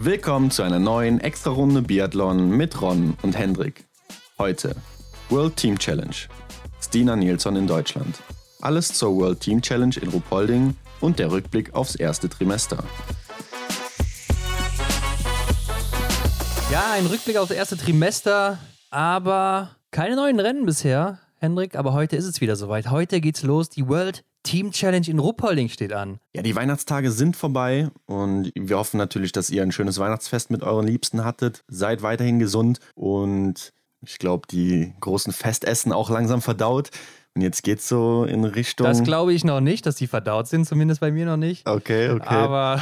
Willkommen zu einer neuen Extra-Runde Biathlon mit Ron und Hendrik. Heute World Team Challenge. Stina Nilsson in Deutschland. Alles zur World Team Challenge in Ruhpolding und der Rückblick aufs erste Trimester. Ja, ein Rückblick aufs erste Trimester, aber keine neuen Rennen bisher, Hendrik. Aber heute ist es wieder soweit. Heute geht's los. Die World Team Challenge in Ruppolding steht an. Ja, die Weihnachtstage sind vorbei und wir hoffen natürlich, dass ihr ein schönes Weihnachtsfest mit euren Liebsten hattet. Seid weiterhin gesund und ich glaube, die großen Festessen auch langsam verdaut. Und jetzt geht's so in Richtung. Das glaube ich noch nicht, dass die verdaut sind, zumindest bei mir noch nicht. Okay, okay. Aber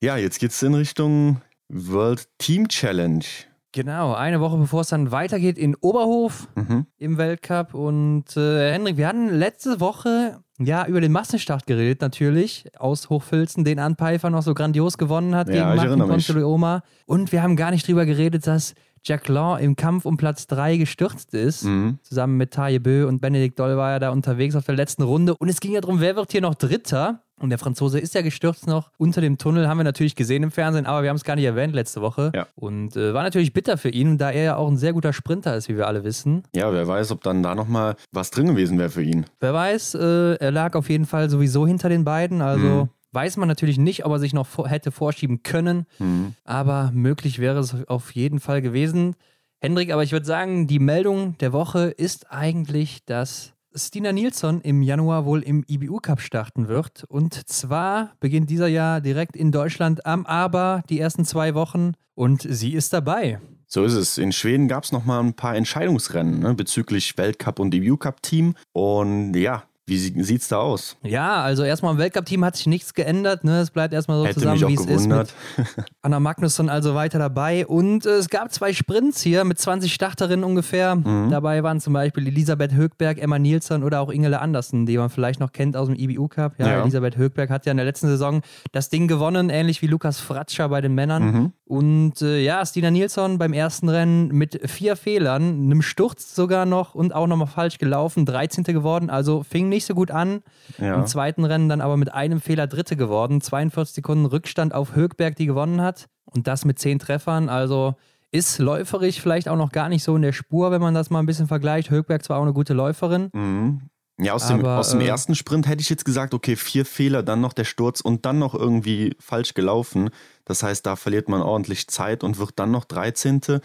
ja, jetzt geht's in Richtung World Team Challenge. Genau, eine Woche bevor es dann weitergeht in Oberhof Mhm. im Weltcup. Und äh, Hendrik, wir hatten letzte Woche ja über den Massenstart geredet, natürlich, aus Hochfilzen, den Anpfeifer noch so grandios gewonnen hat Ja, gegen Martin. Ponzeleoma. Und wir haben gar nicht drüber geredet, dass Jack Law im Kampf um Platz 3 gestürzt ist. Mhm. Zusammen mit Taje Bö und Benedikt Doll war er da unterwegs auf der letzten Runde. Und es ging ja darum, wer wird hier noch Dritter? Und der Franzose ist ja gestürzt noch unter dem Tunnel, haben wir natürlich gesehen im Fernsehen, aber wir haben es gar nicht erwähnt letzte Woche. Ja. Und äh, war natürlich bitter für ihn, da er ja auch ein sehr guter Sprinter ist, wie wir alle wissen. Ja, wer weiß, ob dann da nochmal was drin gewesen wäre für ihn. Wer weiß, äh, er lag auf jeden Fall sowieso hinter den beiden, also Mhm. weiß man natürlich nicht, ob er sich noch vor hätte vorschieben können, Mhm. aber möglich wäre es auf jeden Fall gewesen. Hendrik, aber ich würde sagen, die Meldung der Woche ist eigentlich, dass Stina Nilsson im Januar wohl im IBU-Cup starten wird. Und zwar beginnt dieser Jahr direkt in Deutschland am Aber die ersten zwei Wochen und sie ist dabei. So ist es. In Schweden gab es nochmal ein paar Entscheidungsrennen ne, bezüglich Weltcup und DBU-Cup-Team. Und ja, wie sie- sieht's da aus? Ja, also erstmal im Weltcup-Team hat sich nichts geändert. Ne? Es bleibt erstmal so Hätte zusammen, wie es ist. Mit. Anna Magnusson also weiter dabei. Und äh, es gab zwei Sprints hier mit 20 Starterinnen ungefähr. Mhm. Dabei waren zum Beispiel Elisabeth Högberg, Emma Nielsen oder auch Ingele Andersen, die man vielleicht noch kennt aus dem IBU Cup. Ja, Ja. Elisabeth Högberg hat ja in der letzten Saison das Ding gewonnen, ähnlich wie Lukas Fratscher bei den Männern. Mhm. Und äh, ja, Stina Nilsson beim ersten Rennen mit vier Fehlern, einem Sturz sogar noch und auch nochmal falsch gelaufen, 13. geworden. Also fing nicht so gut an. Ja. Im zweiten Rennen dann aber mit einem Fehler Dritte geworden. 42 Sekunden Rückstand auf Högberg, die gewonnen hat. Und das mit zehn Treffern. Also ist läuferig vielleicht auch noch gar nicht so in der Spur, wenn man das mal ein bisschen vergleicht. Högberg zwar auch eine gute Läuferin. Mhm. Ja, aus dem, Aber, aus dem äh, ersten Sprint hätte ich jetzt gesagt, okay, vier Fehler, dann noch der Sturz und dann noch irgendwie falsch gelaufen. Das heißt, da verliert man ordentlich Zeit und wird dann noch 13.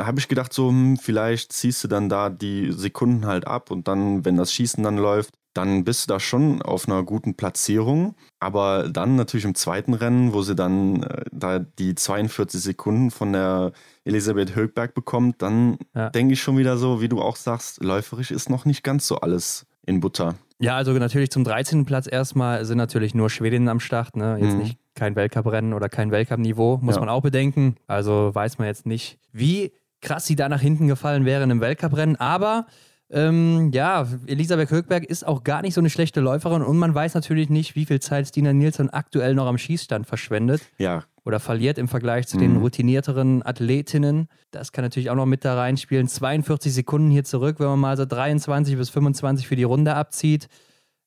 Habe ich gedacht, so, hm, vielleicht ziehst du dann da die Sekunden halt ab und dann, wenn das Schießen dann läuft, dann bist du da schon auf einer guten Platzierung. Aber dann natürlich im zweiten Rennen, wo sie dann äh, da die 42 Sekunden von der Elisabeth Högberg bekommt, dann Ja. denke ich schon wieder so, wie du auch sagst, läuferisch ist noch nicht ganz so alles in Butter. Ja, also natürlich zum 13. Platz erstmal sind natürlich nur Schwedinnen am Start. Ne? Jetzt Mhm. nicht kein Weltcuprennen oder kein Weltcup-Niveau, muss Ja. man auch bedenken. Also weiß man jetzt nicht, wie krass sie da nach hinten gefallen wären im Weltcuprennen. Aber ähm, ja, Elisabeth Högberg ist auch gar nicht so eine schlechte Läuferin und man weiß natürlich nicht, wie viel Zeit Stina Nielsen aktuell noch am Schießstand verschwendet Ja, oder verliert im Vergleich zu den Mhm. routinierteren Athletinnen. Das kann natürlich auch noch mit da reinspielen. 42 Sekunden hier zurück, wenn man mal so 23 bis 25 für die Runde abzieht.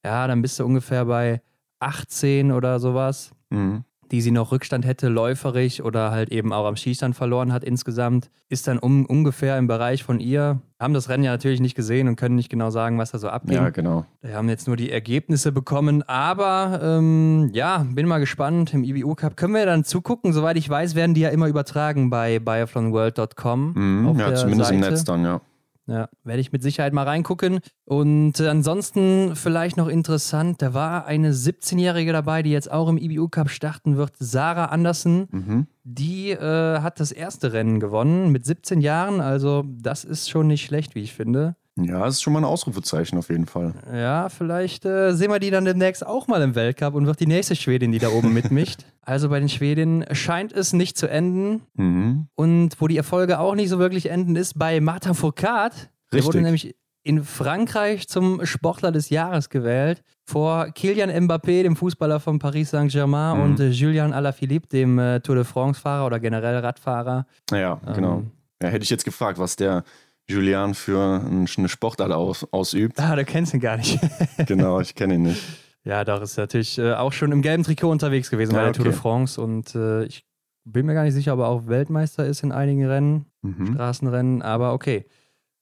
Ja, dann bist du ungefähr bei 18 oder sowas, mhm. die sie noch Rückstand hätte, läuferig oder halt eben auch am Schießstand verloren hat insgesamt. Ist dann um, ungefähr im Bereich von ihr. Haben das Rennen ja natürlich nicht gesehen und können nicht genau sagen, was da so abging. ja, genau. Wir haben jetzt nur die Ergebnisse bekommen, aber ähm, ja, bin mal gespannt. Im IBU Cup können wir dann zugucken. Soweit ich weiß, werden die ja immer übertragen bei biathlonworld.com. Mhm. Ja, zumindest Seite. im Netz dann, ja. Ja, werde ich mit Sicherheit mal reingucken. Und äh, ansonsten vielleicht noch interessant, da war eine 17-Jährige dabei, die jetzt auch im IBU Cup starten wird, Sarah Andersen. Mhm. Die äh, hat das erste Rennen gewonnen mit 17 Jahren. Also das ist schon nicht schlecht, wie ich finde. Ja, das ist schon mal ein Ausrufezeichen auf jeden Fall. Ja, vielleicht äh, sehen wir die dann demnächst auch mal im Weltcup und wird die nächste Schwedin, die da oben mitmischt. Also bei den Schwedinnen scheint es nicht zu enden. Mhm. Und wo die Erfolge auch nicht so wirklich enden, ist bei Martin Foucault. Der Richtig. wurde nämlich in Frankreich zum Sportler des Jahres gewählt. Vor Kylian Mbappé, dem Fußballer von Paris Saint-Germain, Mhm. und äh, Julian Alaphilippe, dem äh, Tour de France-Fahrer oder generell Radfahrer. Ja, genau. Ähm. Ja, hätte ich jetzt gefragt, was der Julian für ein- eine Sportart aus, ausübt. Ah, du kennst ihn gar nicht. genau, ich kenne ihn nicht. Ja, doch, ist natürlich äh, auch schon im gelben Trikot unterwegs gewesen Ja, bei der Tour de okay. France und äh, ich bin mir gar nicht sicher, ob er auch Weltmeister ist in einigen Rennen, Mhm. Straßenrennen, aber okay.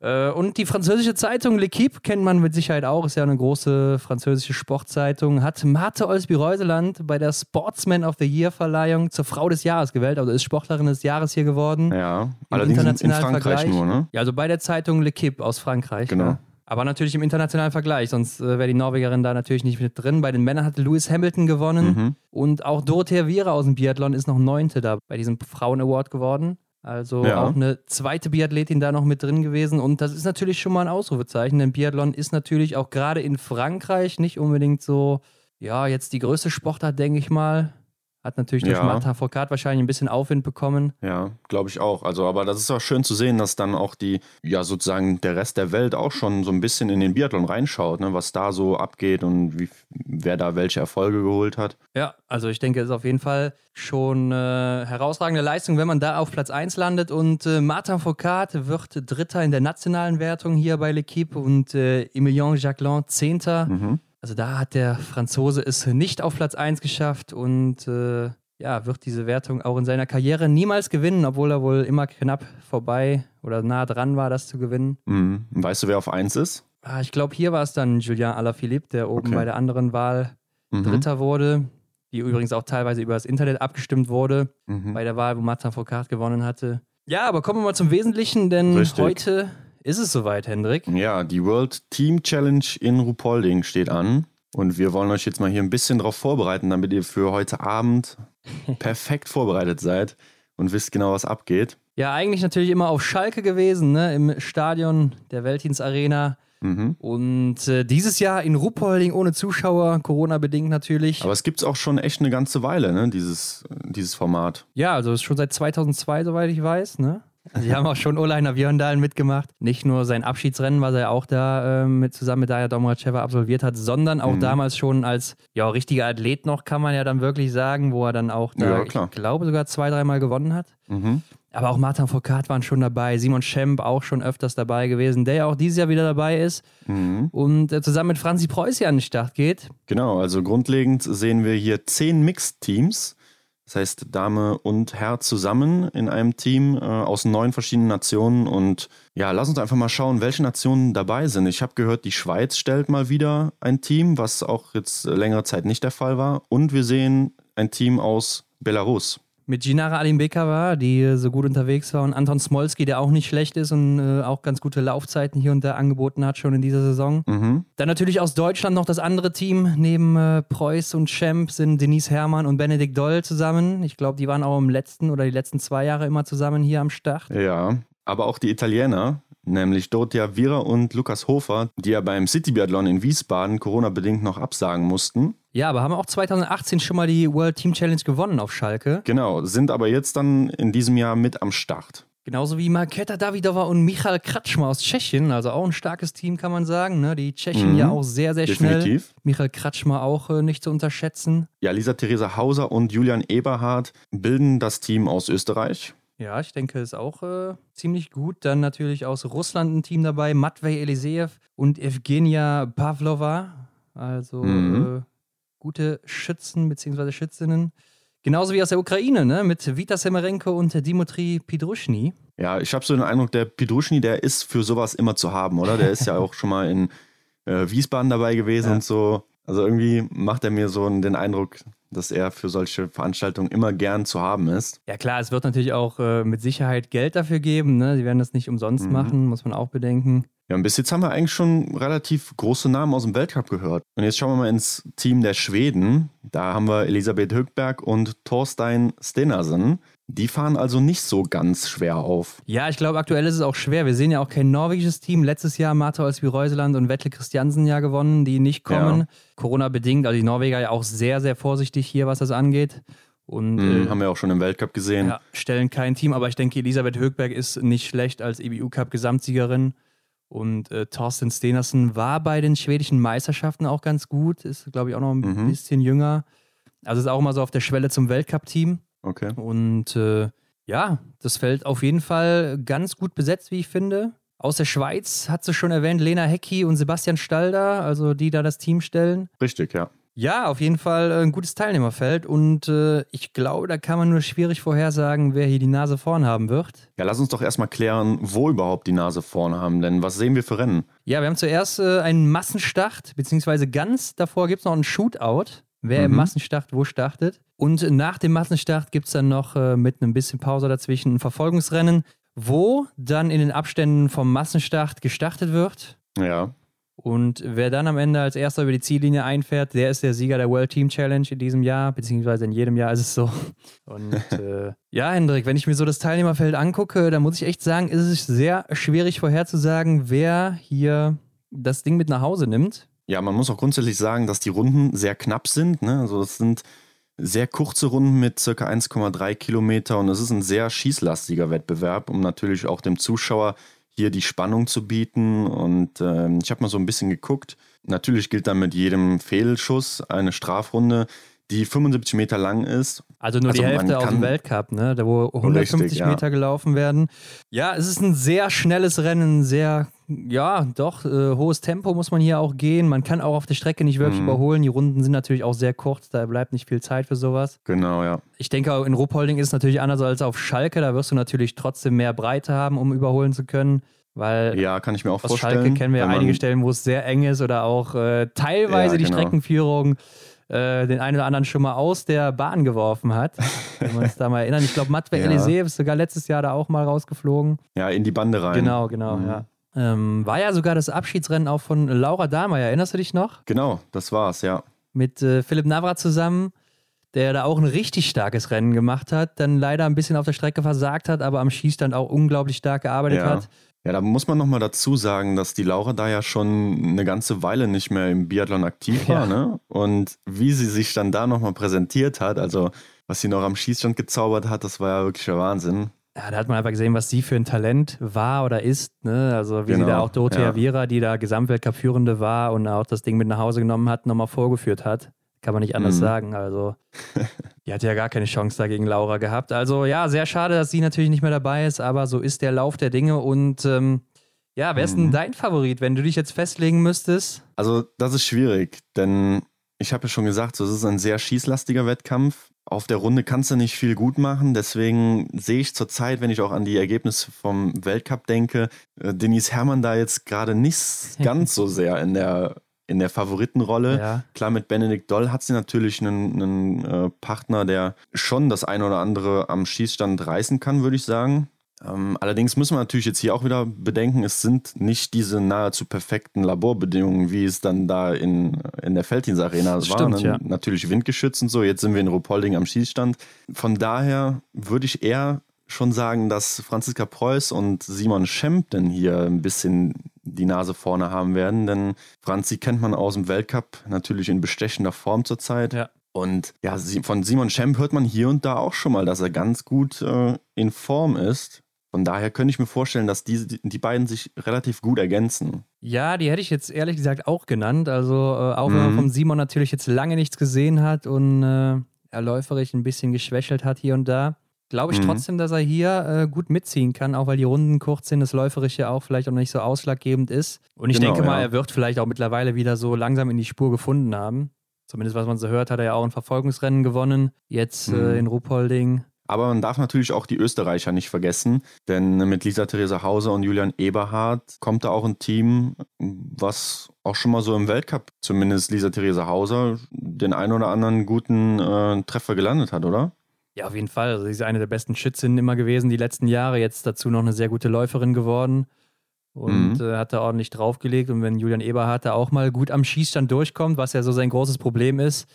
Äh, und die französische Zeitung L'Equipe kennt man mit Sicherheit auch, ist ja eine große französische Sportzeitung, hat Marte Olsby-Reuseland bei der Sportsman of the Year-Verleihung zur Frau des Jahres gewählt, also ist Sportlerin des Jahres hier geworden. Ja, allerdings in, in internationalen Frankreich Vergleich. nur, ne? Ja, also bei der Zeitung L'Equipe aus Frankreich. Genau. Ja. Aber natürlich im internationalen Vergleich, sonst äh, wäre die Norwegerin da natürlich nicht mit drin. Bei den Männern hat Lewis Hamilton gewonnen Mhm. und auch Dorothea Viera aus dem Biathlon ist noch Neunte da bei diesem Frauen-Award geworden. Also Ja. auch eine zweite Biathletin da noch mit drin gewesen. Und das ist natürlich schon mal ein Ausrufezeichen, denn Biathlon ist natürlich auch gerade in Frankreich nicht unbedingt so, ja, jetzt die größte Sportart, denke ich mal. Hat natürlich durch Ja. Martin Foucault wahrscheinlich ein bisschen Aufwind bekommen. Ja, glaube ich auch. Also, aber das ist auch schön zu sehen, dass dann auch die, ja, sozusagen der Rest der Welt auch schon so ein bisschen in den Biathlon reinschaut, ne, was da so abgeht und wie, wer da welche Erfolge geholt hat. Ja, also ich denke, es ist auf jeden Fall schon äh, herausragende Leistung, wenn man da auf Platz 1 landet. Und äh, Martin Foucault wird Dritter in der nationalen Wertung hier bei L'Equipe und äh, Emilien Jacquelin Zehnter. Mhm. Also da hat der Franzose es nicht auf Platz 1 geschafft und äh, ja, wird diese Wertung auch in seiner Karriere niemals gewinnen, obwohl er wohl immer knapp vorbei oder nah dran war, das zu gewinnen. Mhm. Weißt du, wer auf 1 ist? Ah, ich glaube, hier war es dann Julien Alaphilippe, der oben Okay. bei der anderen Wahl Mhm. Dritter wurde, die übrigens auch teilweise über das Internet abgestimmt wurde Mhm. bei der Wahl, wo Martin Foucault gewonnen hatte. Ja, aber kommen wir mal zum Wesentlichen, denn Richtig. heute ist es soweit, Hendrik. Ja, die World Team Challenge in Ruhpolding steht an. Und wir wollen euch jetzt mal hier ein bisschen darauf vorbereiten, damit ihr für heute Abend perfekt vorbereitet seid und wisst genau, was abgeht. Ja, eigentlich natürlich immer auf Schalke gewesen, ne, im Stadion der Weltdienstarena. Mhm. Und äh, dieses Jahr in Ruppolding ohne Zuschauer, Corona-bedingt natürlich. Aber es gibt es auch schon echt eine ganze Weile, ne, dieses, dieses Format. Ja, also ist schon seit 2002, soweit ich weiß, ne? Die haben auch schon Oleiner Björndalen mitgemacht. Nicht nur sein Abschiedsrennen, was er auch da ähm, mit, zusammen mit Daya Domracheva absolviert hat, sondern auch Mhm. damals schon als ja, richtiger Athlet noch, kann man ja dann wirklich sagen, wo er dann auch da, Ja, ich glaube, sogar zwei, dreimal gewonnen hat. Mhm. Aber auch Martin Foucault waren schon dabei, Simon Schemp auch schon öfters dabei gewesen, der ja auch dieses Jahr wieder dabei ist Mhm. und äh, zusammen mit Franzi Preuß hier an den Start geht. Genau, also grundlegend sehen wir hier zehn Mixed-Teams. Das heißt, Dame und Herr zusammen in einem Team äh, aus neun verschiedenen Nationen. Und ja, lass uns einfach mal schauen, welche Nationen dabei sind. Ich habe gehört, die Schweiz stellt mal wieder ein Team, was auch jetzt längere Zeit nicht der Fall war. Und wir sehen ein Team aus Belarus. Mit Ginara Alimbekova, die äh, so gut unterwegs war, und Anton Smolski, der auch nicht schlecht ist und äh, auch ganz gute Laufzeiten hier und da angeboten hat, schon in dieser Saison. Mhm. Dann natürlich aus Deutschland noch das andere Team. Neben äh, Preuß und Schemp sind Denise Herrmann und Benedikt Doll zusammen. Ich glaube, die waren auch im letzten oder die letzten zwei Jahre immer zusammen hier am Start. Ja, aber auch die Italiener, nämlich Dorothea Vira und Lukas Hofer, die ja beim City Biathlon in Wiesbaden Corona-bedingt noch absagen mussten. Ja, aber haben auch 2018 schon mal die World Team Challenge gewonnen auf Schalke. Genau, sind aber jetzt dann in diesem Jahr mit am Start. Genauso wie Marketa Davidova und Michal Kratschmer aus Tschechien. Also auch ein starkes Team, kann man sagen. Ne? Die Tschechen Mhm. ja auch sehr, sehr schnell. Definitiv. Michael Kratschmer auch äh, nicht zu unterschätzen. Ja, Lisa Theresa Hauser und Julian Eberhardt bilden das Team aus Österreich. Ja, ich denke, ist auch äh, ziemlich gut. Dann natürlich aus Russland ein Team dabei, Matvei Eliseev und Evgenia Pavlova. Also Mhm. äh, gute Schützen bzw. Schützinnen. Genauso wie aus der Ukraine, ne? mit Vita Semerenko und Dimitri Pidruschny. Ja, ich habe so den Eindruck, der Pidruschny, der ist für sowas immer zu haben, oder? Der ist ja auch schon mal in äh, Wiesbaden dabei gewesen Ja. und so. Also irgendwie macht er mir so den Eindruck, dass er für solche Veranstaltungen immer gern zu haben ist. Ja klar, es wird natürlich auch äh, mit Sicherheit Geld dafür geben. Ne? Sie werden das nicht umsonst Mhm. machen, muss man auch bedenken. Ja, und bis jetzt haben wir eigentlich schon relativ große Namen aus dem Weltcup gehört. Und jetzt schauen wir mal ins Team der Schweden. Da haben wir Elisabeth Högberg und Thorstein Stenersen. Die fahren also nicht so ganz schwer auf. Ja, ich glaube, aktuell ist es auch schwer. Wir sehen ja auch kein norwegisches Team. Letztes Jahr Martha Olsby Reuseland und Wettle Christiansen ja gewonnen, die nicht kommen. Ja. Corona-bedingt, also die Norweger ja auch sehr, sehr vorsichtig hier, was das angeht. Und Mhm, äh, haben wir auch schon im Weltcup gesehen. ja, stellen kein Team, aber ich denke, Elisabeth Högberg ist nicht schlecht als EBU-Cup-Gesamtsiegerin. Und äh, Thorsten Stenersen war bei den schwedischen Meisterschaften auch ganz gut, ist, glaube ich, auch noch ein Mhm. bisschen jünger. Also ist auch immer so auf der Schwelle zum Weltcup-Team. Okay. Und äh, ja, das Feld auf jeden Fall ganz gut besetzt, wie ich finde. Aus der Schweiz hat sie schon erwähnt, Lena Hecki und Sebastian Stalder, also die da das Team stellen. Richtig, ja. Ja, auf jeden Fall ein gutes Teilnehmerfeld und äh, ich glaube, da kann man nur schwierig vorhersagen, wer hier die Nase vorn haben wird. Ja, lass uns doch erstmal klären, wo überhaupt die Nase vorn haben, denn was sehen wir für Rennen? Ja, wir haben zuerst äh, einen Massenstart, beziehungsweise ganz davor gibt es noch einen Shootout, wer mhm. im Massenstart wo startet. Und nach dem Massenstart gibt es dann noch äh, mit ein bisschen Pause dazwischen ein Verfolgungsrennen, wo dann in den Abständen vom Massenstart gestartet wird. Ja. Und wer dann am Ende als erster über die Ziellinie einfährt, der ist der Sieger der World Team Challenge in diesem Jahr, beziehungsweise in jedem Jahr ist es so. Und äh, ja, Hendrik, wenn ich mir so das Teilnehmerfeld angucke, dann muss ich echt sagen, ist es sehr schwierig vorherzusagen, wer hier das Ding mit nach Hause nimmt. Ja, man muss auch grundsätzlich sagen, dass die Runden sehr knapp sind. Ne? Also das sind sehr kurze Runden mit circa 1,3 Kilometer und es ist ein sehr schießlastiger Wettbewerb, um natürlich auch dem Zuschauer hier die Spannung zu bieten. Und äh, ich habe mal so ein bisschen geguckt. Natürlich gilt dann mit jedem Fehlschuss eine Strafrunde, die 75 Meter lang ist. Also nur also die Hälfte aus dem Weltcup, ne? da wo 150 richtig, Meter ja. gelaufen werden. Ja, es ist ein sehr schnelles Rennen, sehr, ja, doch, äh, hohes Tempo muss man hier auch gehen. Man kann auch auf der Strecke nicht wirklich mhm. überholen. Die Runden sind natürlich auch sehr kurz, da bleibt nicht viel Zeit für sowas. Genau, ja. Ich denke, in Ruhpolding ist es natürlich anders als auf Schalke. Da wirst du natürlich trotzdem mehr Breite haben, um überholen zu können. Weil ja, kann ich mir auch aus vorstellen. Schalke kennen wir ja einige Stellen, wo es sehr eng ist oder auch äh, teilweise ja, die genau. Streckenführung äh, den einen oder anderen schon mal aus der Bahn geworfen hat. Wenn wir uns da mal erinnern. Ich glaube, Matwe ja. Elysée ist sogar letztes Jahr da auch mal rausgeflogen. Ja, in die Bande rein. Genau, genau, mhm. ja. Ähm, war ja sogar das Abschiedsrennen auch von Laura Dahmeyer. Erinnerst du dich noch? Genau, das war's, ja. Mit äh, Philipp Navrat zusammen, der da auch ein richtig starkes Rennen gemacht hat, dann leider ein bisschen auf der Strecke versagt hat, aber am Schießstand auch unglaublich stark gearbeitet ja. hat. Ja, da muss man nochmal dazu sagen, dass die Laura da ja schon eine ganze Weile nicht mehr im Biathlon aktiv war. Ja. Ne? Und wie sie sich dann da nochmal präsentiert hat, also was sie noch am Schießstand gezaubert hat, das war ja wirklich der Wahnsinn. Ja, da hat man einfach gesehen, was sie für ein Talent war oder ist. Ne? Also wie genau, sie da auch Dorothea ja. Viera, die da Gesamtweltcup-Führende war und auch das Ding mit nach Hause genommen hat, nochmal vorgeführt hat. Kann man nicht anders mhm. sagen. Also, die hat ja gar keine Chance da gegen Laura gehabt. Also, ja, sehr schade, dass sie natürlich nicht mehr dabei ist, aber so ist der Lauf der Dinge. Und ähm, ja, wer ist denn mhm. dein Favorit, wenn du dich jetzt festlegen müsstest? Also, das ist schwierig, denn ich habe ja schon gesagt, so, es ist ein sehr schießlastiger Wettkampf. Auf der Runde kannst du nicht viel gut machen. Deswegen sehe ich zurzeit, wenn ich auch an die Ergebnisse vom Weltcup denke, äh, Denise Herrmann da jetzt gerade nicht ganz so sehr in der in der Favoritenrolle. Ja. Klar, mit Benedikt Doll hat sie natürlich einen, einen äh, Partner, der schon das eine oder andere am Schießstand reißen kann, würde ich sagen. Ähm, allerdings müssen wir natürlich jetzt hier auch wieder bedenken, es sind nicht diese nahezu perfekten Laborbedingungen, wie es dann da in, in der Arena war. Stimmt, ne? ja. Natürlich windgeschützt und so. Jetzt sind wir in Rupolding am Schießstand. Von daher würde ich eher schon sagen, dass Franziska Preuß und Simon Schempten hier ein bisschen die Nase vorne haben werden, denn Franzi kennt man aus dem Weltcup natürlich in bestechender Form zurzeit. Ja. Und ja, von Simon Schemp hört man hier und da auch schon mal, dass er ganz gut äh, in Form ist. Von daher könnte ich mir vorstellen, dass die, die beiden sich relativ gut ergänzen. Ja, die hätte ich jetzt ehrlich gesagt auch genannt. Also äh, auch mhm. wenn man mhm. von Simon natürlich jetzt lange nichts gesehen hat und äh, er läuferisch ein bisschen geschwächelt hat hier und da, glaube ich mhm. trotzdem, dass er hier äh, gut mitziehen kann, auch weil die Runden kurz sind, das Läuferische auch vielleicht auch nicht so ausschlaggebend ist. Und ich genau, denke mal, ja. er wird vielleicht auch mittlerweile wieder so langsam in die Spur gefunden haben. Zumindest was man so hört, hat er ja auch ein Verfolgungsrennen gewonnen, jetzt äh, mhm. äh, in Ruhpolding. Aber man darf natürlich auch die Österreicher nicht vergessen, denn mit Lisa Theresa Hauser und Julian Eberhardt kommt da auch ein Team, was auch schon mal so im Weltcup, zumindest Lisa Theresa Hauser, den ein oder anderen guten äh, Treffer gelandet hat, oder? Ja, auf jeden Fall. Also sie ist eine der besten Schützinnen immer gewesen die letzten Jahre. Jetzt dazu noch eine sehr gute Läuferin geworden und mhm. äh, hat da ordentlich draufgelegt. Und wenn Julian Eberhardt da auch mal gut am Schießstand durchkommt, was ja so sein großes Problem ist,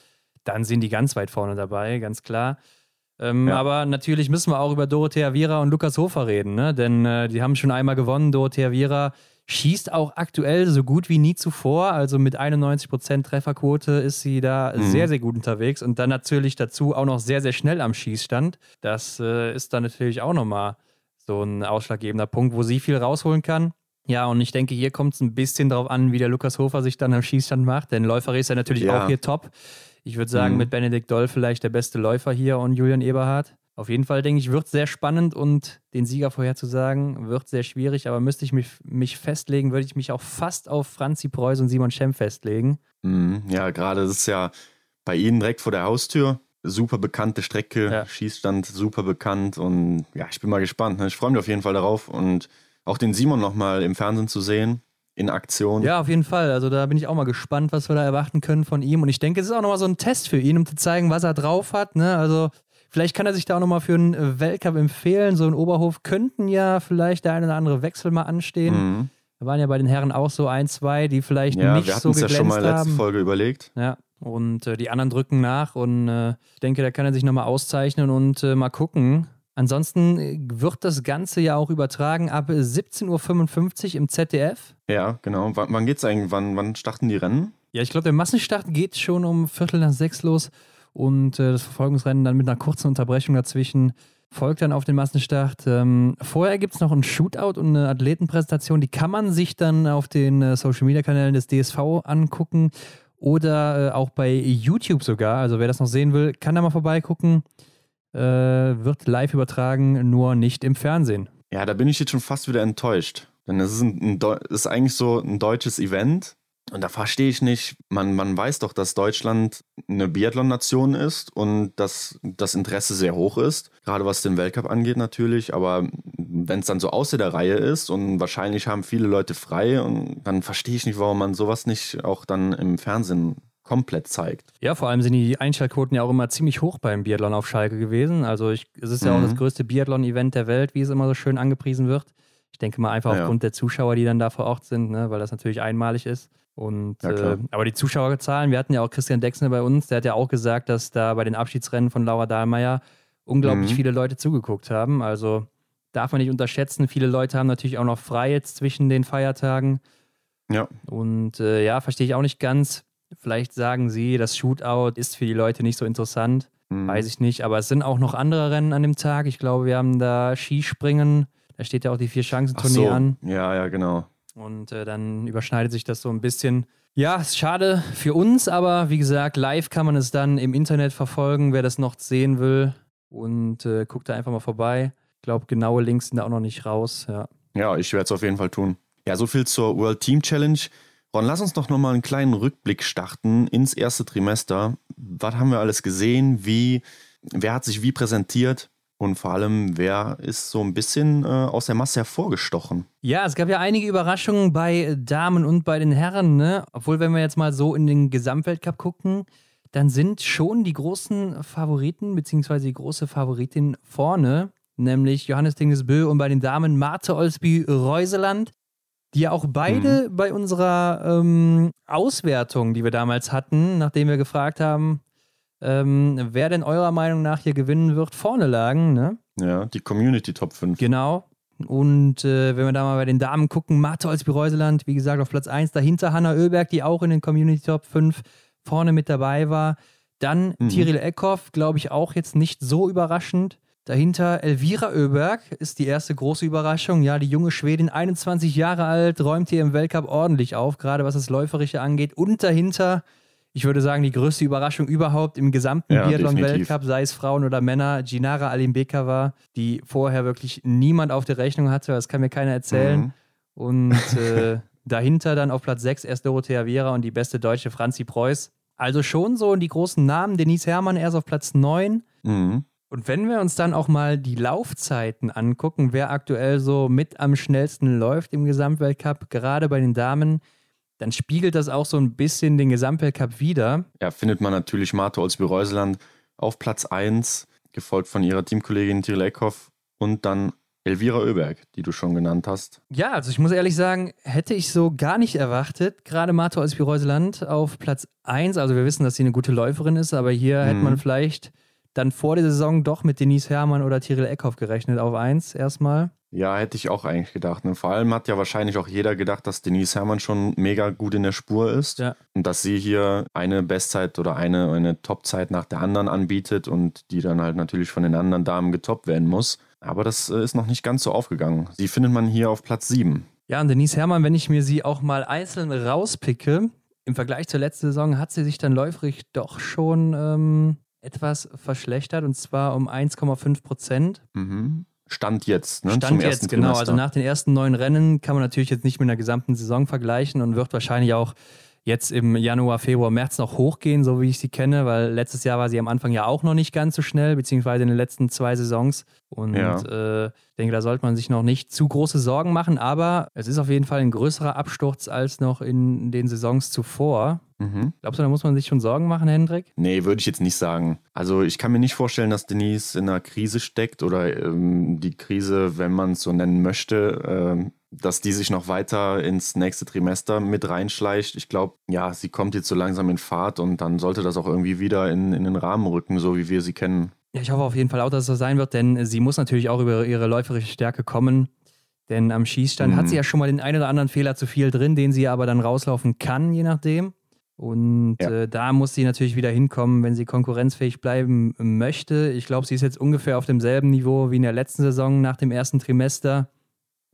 dann sind die ganz weit vorne dabei, ganz klar. Ähm, ja. Aber natürlich müssen wir auch über Dorothea Viera und Lukas Hofer reden, ne? denn äh, die haben schon einmal gewonnen. Dorothea Viera schießt auch aktuell so gut wie nie zuvor. Also mit 91% Trefferquote ist sie da mhm. sehr, sehr gut unterwegs. Und dann natürlich dazu auch noch sehr, sehr schnell am Schießstand. Das äh, ist dann natürlich auch nochmal so ein ausschlaggebender Punkt, wo sie viel rausholen kann. Ja, und ich denke, hier kommt es ein bisschen darauf an, wie der Lukas Hofer sich dann am Schießstand macht. Denn Läufer ist er natürlich ja. auch hier top. Ich würde sagen, mhm. mit Benedikt Doll vielleicht der beste Läufer hier und Julian Eberhardt. Auf jeden Fall denke ich, wird sehr spannend und den Sieger vorherzusagen wird sehr schwierig, aber müsste ich mich, mich festlegen, würde ich mich auch fast auf Franzi Preuß und Simon Schemm festlegen. Mhm, ja, gerade das ist ja bei Ihnen direkt vor der Haustür. Super bekannte Strecke, ja. Schießstand super bekannt und ja, ich bin mal gespannt. Ne? Ich freue mich auf jeden Fall darauf und auch den Simon nochmal im Fernsehen zu sehen in Aktion. Ja, auf jeden Fall. Also da bin ich auch mal gespannt, was wir da erwarten können von ihm. Und ich denke, es ist auch nochmal so ein Test für ihn, um zu zeigen, was er drauf hat. Ne? Also vielleicht kann er sich da auch nochmal für einen Weltcup empfehlen. So ein Oberhof könnten ja vielleicht der eine oder andere Wechsel mal anstehen. Mhm. Da waren ja bei den Herren auch so ein, zwei, die vielleicht ja, nicht so geglänzt haben. Ja, wir hatten es ja schon mal letzte Folge überlegt. Ja, und äh, die anderen drücken nach und äh, ich denke, da kann er sich nochmal auszeichnen und äh, mal gucken, Ansonsten äh, wird das Ganze ja auch übertragen ab 17.55 Uhr im ZDF. Ja, genau. W wann geht's eigentlich? Wann, wann starten die Rennen? Ja, ich glaube, der Massenstart geht schon um Viertel nach sechs los und äh, das Verfolgungsrennen dann mit einer kurzen Unterbrechung dazwischen folgt dann auf den Massenstart. Ähm, vorher gibt es noch ein Shootout und eine Athletenpräsentation, die kann man sich dann auf den äh, Social Media Kanälen des DSV angucken oder äh, auch bei YouTube sogar. Also wer das noch sehen will, kann da mal vorbeigucken äh, wird live übertragen, nur nicht im Fernsehen. Ja, da bin ich jetzt schon fast wieder enttäuscht. Denn es ist, ein, ein ist eigentlich so ein deutsches Event. Und da verstehe ich nicht, man, man weiß doch, dass Deutschland eine Biathlon-Nation ist und dass das Interesse sehr hoch ist, gerade was den Weltcup angeht natürlich. Aber wenn es dann so außer der Reihe ist und wahrscheinlich haben viele Leute frei, und dann verstehe ich nicht, warum man sowas nicht auch dann im Fernsehen komplett zeigt. Ja, vor allem sind die Einschaltquoten ja auch immer ziemlich hoch beim Biathlon auf Schalke gewesen. Also ich, es ist ja mhm. auch das größte Biathlon-Event der Welt, wie es immer so schön angepriesen wird. Ich denke mal einfach ja, aufgrund der Zuschauer, die dann da vor Ort sind, ne, weil das natürlich einmalig ist. Und ja, äh, aber die Zuschauerzahlen, wir hatten ja auch Christian Dexner bei uns, der hat ja auch gesagt, dass da bei den Abschiedsrennen von Laura Dahlmeier unglaublich mhm. viele Leute zugeguckt haben. Also darf man nicht unterschätzen. Viele Leute haben natürlich auch noch frei jetzt zwischen den Feiertagen. Ja. Und äh, ja, verstehe ich auch nicht ganz. Vielleicht sagen sie, das Shootout ist für die Leute nicht so interessant. Mhm. Weiß ich nicht. Aber es sind auch noch andere Rennen an dem Tag. Ich glaube, wir haben da Skispringen. Da steht ja auch die Vier-Chancen-Tournee so. an. Ja, ja, genau. Und äh, dann überschneidet sich das so ein bisschen. Ja, ist schade für uns, aber wie gesagt, live kann man es dann im Internet verfolgen, wer das noch sehen will. Und äh, guckt da einfach mal vorbei. Ich glaube, genaue Links sind da auch noch nicht raus. Ja, ja ich werde es auf jeden Fall tun. Ja, so viel zur World Team Challenge. Ron, lass uns doch nochmal einen kleinen Rückblick starten ins erste Trimester. Was haben wir alles gesehen? Wie, wer hat sich wie präsentiert? Und vor allem, wer ist so ein bisschen äh, aus der Masse hervorgestochen? Ja, es gab ja einige Überraschungen bei Damen und bei den Herren. Ne? Obwohl, wenn wir jetzt mal so in den Gesamtweltcup gucken, dann sind schon die großen Favoriten, beziehungsweise die große Favoritin vorne, nämlich Johannes Dingesbö und bei den Damen Marte Olsby-Reuseland die ja auch beide mhm. bei unserer ähm, Auswertung, die wir damals hatten, nachdem wir gefragt haben, ähm, wer denn eurer Meinung nach hier gewinnen wird, vorne lagen. Ne? Ja, die Community Top 5. Genau. Und äh, wenn wir da mal bei den Damen gucken, Martha Olsby-Reuseland, wie gesagt, auf Platz 1, dahinter Hanna Oeberg, die auch in den Community Top 5 vorne mit dabei war. Dann mhm. Tiril Eckhoff, glaube ich, auch jetzt nicht so überraschend. Dahinter Elvira Oeberg ist die erste große Überraschung. Ja, die junge Schwedin, 21 Jahre alt, räumt hier im Weltcup ordentlich auf, gerade was das Läuferische angeht. Und dahinter, ich würde sagen, die größte Überraschung überhaupt im gesamten ja, Biathlon-Weltcup, sei es Frauen oder Männer, Ginara Alimbekova, die vorher wirklich niemand auf der Rechnung hatte, das kann mir keiner erzählen. Mhm. Und äh, dahinter dann auf Platz 6 erst Dorothea Viera und die beste Deutsche Franzi Preuß. Also schon so die großen Namen. Denise Herrmann erst auf Platz 9. Mhm. Und wenn wir uns dann auch mal die Laufzeiten angucken, wer aktuell so mit am schnellsten läuft im Gesamtweltcup, gerade bei den Damen, dann spiegelt das auch so ein bisschen den Gesamtweltcup wieder. Ja, findet man natürlich Marta Olsby-Reuseland auf Platz 1, gefolgt von ihrer Teamkollegin Tiril Eckhoff und dann Elvira Oeberg, die du schon genannt hast. Ja, also ich muss ehrlich sagen, hätte ich so gar nicht erwartet. Gerade Marta Olsby-Reuseland auf Platz 1. Also wir wissen, dass sie eine gute Läuferin ist, aber hier mhm. hätte man vielleicht dann vor der Saison doch mit Denise Herrmann oder Tyrell Eckhoff gerechnet auf eins erstmal. Ja, hätte ich auch eigentlich gedacht. Und ne? vor allem hat ja wahrscheinlich auch jeder gedacht, dass Denise Herrmann schon mega gut in der Spur ist. Ja. Und dass sie hier eine Bestzeit oder eine, eine Topzeit nach der anderen anbietet und die dann halt natürlich von den anderen Damen getoppt werden muss. Aber das äh, ist noch nicht ganz so aufgegangen. Sie findet man hier auf Platz 7. Ja, und Denise Herrmann, wenn ich mir sie auch mal einzeln rauspicke, im Vergleich zur letzten Saison hat sie sich dann läufrig doch schon ähm, etwas verschlechtert und zwar um 1,5 Prozent. Mhm. Stand jetzt, ne? Stand jetzt, genau. Also nach den ersten neun Rennen kann man natürlich jetzt nicht mit einer gesamten Saison vergleichen und wird wahrscheinlich auch jetzt im Januar, Februar, März noch hochgehen, so wie ich sie kenne, weil letztes Jahr war sie am Anfang ja auch noch nicht ganz so schnell, beziehungsweise in den letzten zwei Saisons. Und ja. äh, ich denke, da sollte man sich noch nicht zu große Sorgen machen, aber es ist auf jeden Fall ein größerer Absturz als noch in den Saisons zuvor. Mhm. Glaubst du, da muss man sich schon Sorgen machen, Hendrik? Nee, würde ich jetzt nicht sagen. Also ich kann mir nicht vorstellen, dass Denise in einer Krise steckt oder ähm, die Krise, wenn man es so nennen möchte, ähm, dass die sich noch weiter ins nächste Trimester mit reinschleicht. Ich glaube, ja, sie kommt jetzt so langsam in Fahrt und dann sollte das auch irgendwie wieder in, in den Rahmen rücken, so wie wir sie kennen. Ja, ich hoffe auf jeden Fall auch, dass es so sein wird, denn sie muss natürlich auch über ihre läuferische Stärke kommen. Denn am Schießstand mhm. hat sie ja schon mal den einen oder anderen Fehler zu viel drin, den sie aber dann rauslaufen kann, je nachdem. Und ja. äh, da muss sie natürlich wieder hinkommen, wenn sie konkurrenzfähig bleiben möchte. Ich glaube, sie ist jetzt ungefähr auf demselben Niveau wie in der letzten Saison nach dem ersten Trimester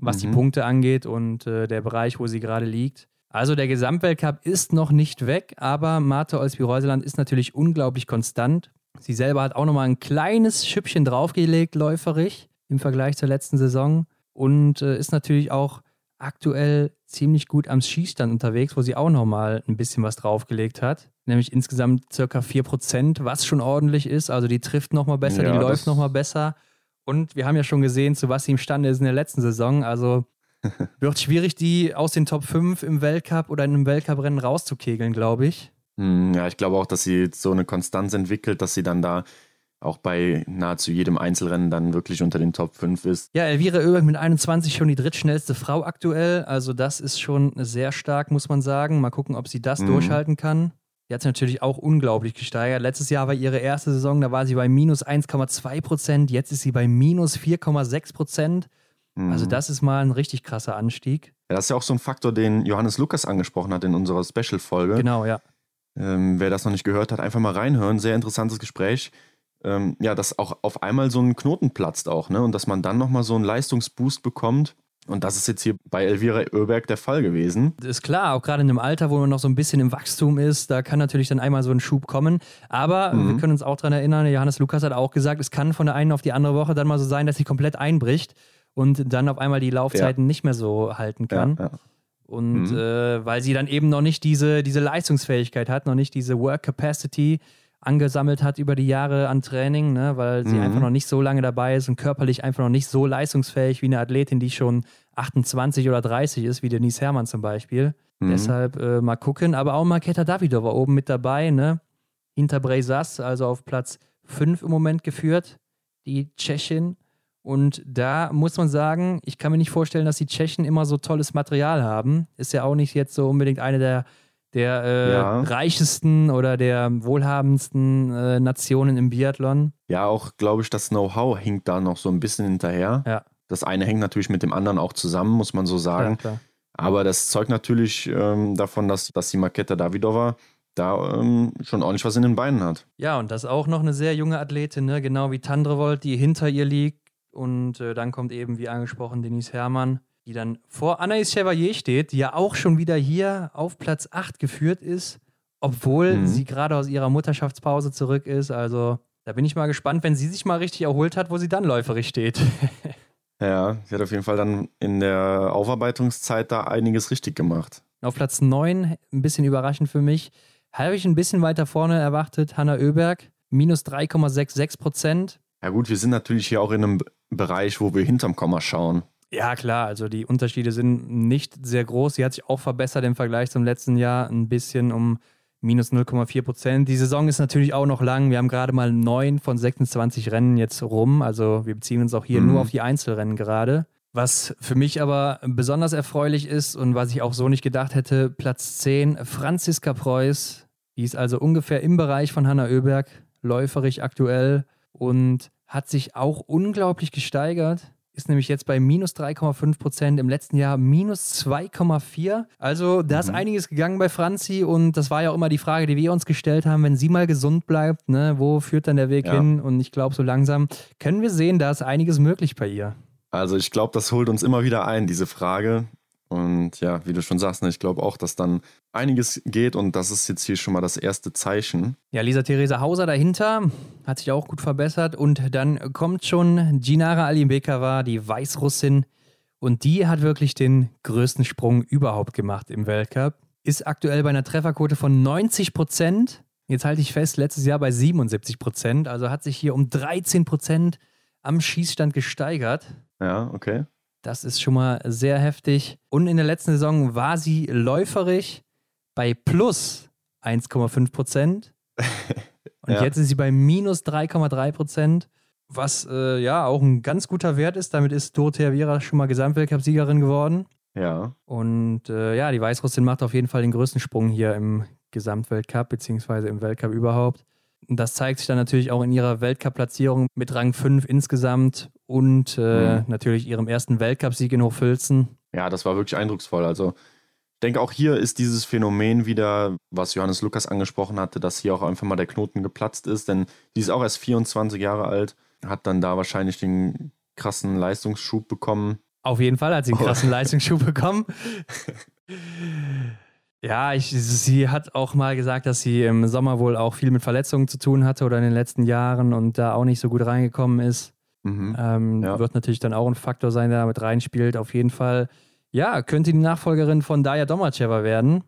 was mhm. die Punkte angeht und äh, der Bereich, wo sie gerade liegt. Also der Gesamtweltcup ist noch nicht weg, aber Marte Olsby-Reuseland ist natürlich unglaublich konstant. Sie selber hat auch nochmal ein kleines Schüppchen draufgelegt, läuferig, im Vergleich zur letzten Saison. Und äh, ist natürlich auch aktuell ziemlich gut am Schießstand unterwegs, wo sie auch nochmal ein bisschen was draufgelegt hat. Nämlich insgesamt circa 4%, was schon ordentlich ist. Also die trifft nochmal besser, ja, die läuft nochmal besser. Und wir haben ja schon gesehen, zu was sie imstande ist in der letzten Saison. Also wird schwierig, die aus den Top 5 im Weltcup oder in einem Weltcuprennen rauszukegeln, glaube ich. Hm, ja, ich glaube auch, dass sie so eine Konstanz entwickelt, dass sie dann da auch bei nahezu jedem Einzelrennen dann wirklich unter den Top 5 ist. Ja, Elvira Oeberg mit 21 schon die drittschnellste Frau aktuell. Also das ist schon sehr stark, muss man sagen. Mal gucken, ob sie das mhm. durchhalten kann. Die hat sich natürlich auch unglaublich gesteigert. Letztes Jahr war ihre erste Saison, da war sie bei minus 1,2 Prozent. Jetzt ist sie bei minus 4,6 Prozent. Mhm. Also, das ist mal ein richtig krasser Anstieg. Ja, das ist ja auch so ein Faktor, den Johannes Lukas angesprochen hat in unserer Special-Folge. Genau, ja. Ähm, wer das noch nicht gehört hat, einfach mal reinhören. Sehr interessantes Gespräch. Ähm, ja, dass auch auf einmal so ein Knoten platzt auch, ne? Und dass man dann nochmal so einen Leistungsboost bekommt. Und das ist jetzt hier bei Elvira Oeberg der Fall gewesen. Das ist klar, auch gerade in einem Alter, wo man noch so ein bisschen im Wachstum ist, da kann natürlich dann einmal so ein Schub kommen. Aber mhm. wir können uns auch daran erinnern, Johannes Lukas hat auch gesagt, es kann von der einen auf die andere Woche dann mal so sein, dass sie komplett einbricht und dann auf einmal die Laufzeiten ja. nicht mehr so halten kann. Ja, ja. Und mhm. äh, weil sie dann eben noch nicht diese, diese Leistungsfähigkeit hat, noch nicht diese Work Capacity, angesammelt hat über die Jahre an Training, ne, weil sie mhm. einfach noch nicht so lange dabei ist und körperlich einfach noch nicht so leistungsfähig wie eine Athletin, die schon 28 oder 30 ist, wie Denise Herrmann zum Beispiel. Mhm. Deshalb äh, mal gucken. Aber auch Marketa Davidova oben mit dabei, ne? Hinter Breisas, also auf Platz 5 im Moment geführt, die Tschechin. Und da muss man sagen, ich kann mir nicht vorstellen, dass die Tschechen immer so tolles Material haben. Ist ja auch nicht jetzt so unbedingt eine der der äh, ja. reichesten oder der wohlhabendsten äh, Nationen im Biathlon. Ja, auch glaube ich, das Know-how hinkt da noch so ein bisschen hinterher. Ja. Das eine hängt natürlich mit dem anderen auch zusammen, muss man so sagen. Ja, Aber das zeugt natürlich ähm, davon, dass, dass die Maketa Davidova da ähm, schon ordentlich was in den Beinen hat. Ja, und das auch noch eine sehr junge Athletin, ne? genau wie Tandrevold, die hinter ihr liegt. Und äh, dann kommt eben, wie angesprochen, Denise Herrmann die dann vor Anaïs Chevalier steht, die ja auch schon wieder hier auf Platz 8 geführt ist, obwohl mhm. sie gerade aus ihrer Mutterschaftspause zurück ist. Also da bin ich mal gespannt, wenn sie sich mal richtig erholt hat, wo sie dann läuferig steht. ja, sie hat auf jeden Fall dann in der Aufarbeitungszeit da einiges richtig gemacht. Auf Platz 9, ein bisschen überraschend für mich, habe ich ein bisschen weiter vorne erwartet, Hanna Oeberg, minus 3,66 Prozent. Ja gut, wir sind natürlich hier auch in einem Bereich, wo wir hinterm Komma schauen. Ja, klar, also die Unterschiede sind nicht sehr groß. Sie hat sich auch verbessert im Vergleich zum letzten Jahr ein bisschen um minus 0,4 Prozent. Die Saison ist natürlich auch noch lang. Wir haben gerade mal neun von 26 Rennen jetzt rum. Also wir beziehen uns auch hier mhm. nur auf die Einzelrennen gerade. Was für mich aber besonders erfreulich ist und was ich auch so nicht gedacht hätte, Platz 10, Franziska Preuß. Die ist also ungefähr im Bereich von Hanna Oeberg, läuferig aktuell und hat sich auch unglaublich gesteigert ist nämlich jetzt bei minus 3,5 Prozent, im letzten Jahr minus 2,4. Also da ist mhm. einiges gegangen bei Franzi und das war ja auch immer die Frage, die wir uns gestellt haben, wenn sie mal gesund bleibt, ne, wo führt dann der Weg ja. hin? Und ich glaube, so langsam können wir sehen, da ist einiges möglich bei ihr. Also ich glaube, das holt uns immer wieder ein, diese Frage. Und ja, wie du schon sagst, ne, ich glaube auch, dass dann einiges geht und das ist jetzt hier schon mal das erste Zeichen. Ja, Lisa Theresa Hauser dahinter hat sich auch gut verbessert und dann kommt schon Ginara Alimbekova, die Weißrussin und die hat wirklich den größten Sprung überhaupt gemacht im Weltcup. Ist aktuell bei einer Trefferquote von 90 Prozent. Jetzt halte ich fest, letztes Jahr bei 77 Prozent. Also hat sich hier um 13 Prozent am Schießstand gesteigert. Ja, okay. Das ist schon mal sehr heftig. Und in der letzten Saison war sie läuferig bei plus 1,5 Prozent. Und ja. jetzt ist sie bei minus 3,3 Prozent, was äh, ja auch ein ganz guter Wert ist. Damit ist Dorothea Viera schon mal Gesamtweltcup-Siegerin geworden. Ja. Und äh, ja, die Weißrussin macht auf jeden Fall den größten Sprung hier im Gesamtweltcup, beziehungsweise im Weltcup überhaupt. Und das zeigt sich dann natürlich auch in ihrer Weltcup-Platzierung mit Rang 5 insgesamt und äh, mhm. natürlich ihrem ersten Weltcupsieg in Hochfilzen. Ja, das war wirklich eindrucksvoll. Also ich denke, auch hier ist dieses Phänomen wieder, was Johannes Lukas angesprochen hatte, dass hier auch einfach mal der Knoten geplatzt ist, denn sie ist auch erst 24 Jahre alt, hat dann da wahrscheinlich den krassen Leistungsschub bekommen. Auf jeden Fall hat sie einen krassen Leistungsschub bekommen. Ja, ich, sie hat auch mal gesagt, dass sie im Sommer wohl auch viel mit Verletzungen zu tun hatte oder in den letzten Jahren und da auch nicht so gut reingekommen ist. Mhm. Ähm, ja. Wird natürlich dann auch ein Faktor sein, der da mit reinspielt. Auf jeden Fall, ja, könnte die Nachfolgerin von Daya Domacheva werden.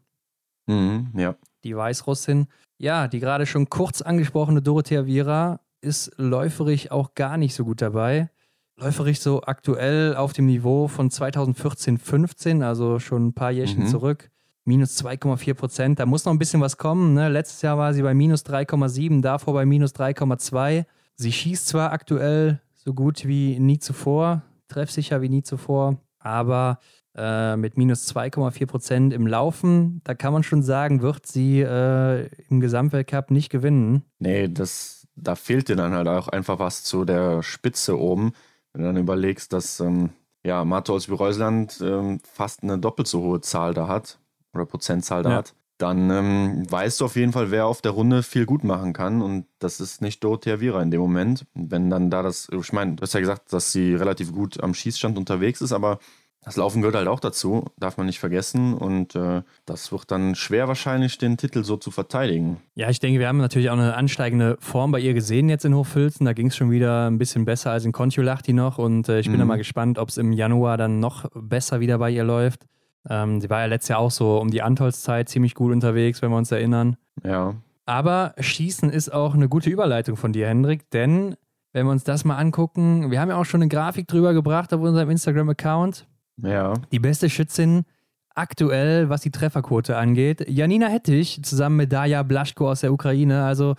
Mhm, ja. Die Weißrussin. Ja, die gerade schon kurz angesprochene Dorothea Viera ist läuferig auch gar nicht so gut dabei. Läuferig so aktuell auf dem Niveau von 2014, 15, also schon ein paar Jährchen mhm. zurück minus 2,4 Prozent. Da muss noch ein bisschen was kommen. Ne? Letztes Jahr war sie bei minus 3,7, davor bei minus 3,2. Sie schießt zwar aktuell so gut wie nie zuvor, treffsicher wie nie zuvor, aber äh, mit minus 2,4 Prozent im Laufen, da kann man schon sagen, wird sie äh, im Gesamtweltcup nicht gewinnen. Nee, das, da fehlt dir dann halt auch einfach was zu der Spitze oben. Wenn du dann überlegst, dass ähm, ja, Marta aus Reusland ähm, fast eine doppelt so hohe Zahl da hat oder Prozentzahl da ja. hat, dann ähm, weißt du auf jeden Fall, wer auf der Runde viel gut machen kann. Und das ist nicht Dorothea Viera in dem Moment. Wenn dann da das, ich meine, du hast ja gesagt, dass sie relativ gut am Schießstand unterwegs ist, aber das Laufen gehört halt auch dazu, darf man nicht vergessen. Und äh, das wird dann schwer wahrscheinlich, den Titel so zu verteidigen. Ja, ich denke, wir haben natürlich auch eine ansteigende Form bei ihr gesehen jetzt in Hochfilzen. Da ging es schon wieder ein bisschen besser als in Kontiolahti noch. Und äh, ich bin mhm. da mal gespannt, ob es im Januar dann noch besser wieder bei ihr läuft. Ähm, sie war ja letztes Jahr auch so um die Antolszeit ziemlich gut unterwegs, wenn wir uns erinnern. Ja. Aber Schießen ist auch eine gute Überleitung von dir, Hendrik, denn wenn wir uns das mal angucken, wir haben ja auch schon eine Grafik drüber gebracht auf unserem Instagram-Account. Ja. Die beste Schützin aktuell, was die Trefferquote angeht. Janina Hettich zusammen mit Daja Blaschko aus der Ukraine. Also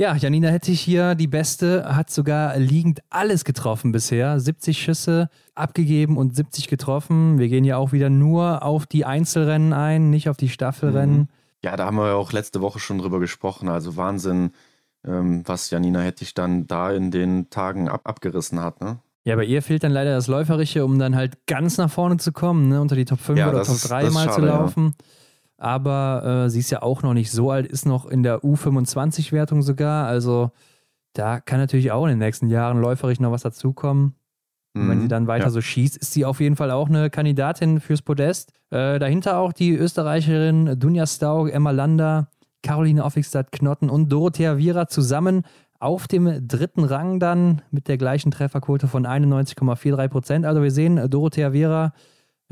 ja, Janina Hettich hier, die Beste, hat sogar liegend alles getroffen bisher. 70 Schüsse abgegeben und 70 getroffen. Wir gehen ja auch wieder nur auf die Einzelrennen ein, nicht auf die Staffelrennen. Mhm. Ja, da haben wir ja auch letzte Woche schon drüber gesprochen. Also Wahnsinn, ähm, was Janina Hettich dann da in den Tagen ab abgerissen hat. Ne? Ja, bei ihr fehlt dann leider das Läuferische, um dann halt ganz nach vorne zu kommen, ne? unter die Top 5 ja, oder Top 3 mal schade, zu laufen. Ja aber äh, sie ist ja auch noch nicht so alt, ist noch in der U25-Wertung sogar. Also da kann natürlich auch in den nächsten Jahren läuferisch noch was dazukommen. Und wenn sie mhm. dann weiter ja. so schießt, ist sie auf jeden Fall auch eine Kandidatin fürs Podest. Äh, dahinter auch die Österreicherin Dunja Staug, Emma Lander, Caroline Offigstadt-Knotten und Dorothea Viera zusammen auf dem dritten Rang dann mit der gleichen Trefferquote von 91,43 Prozent. Also wir sehen, Dorothea Viera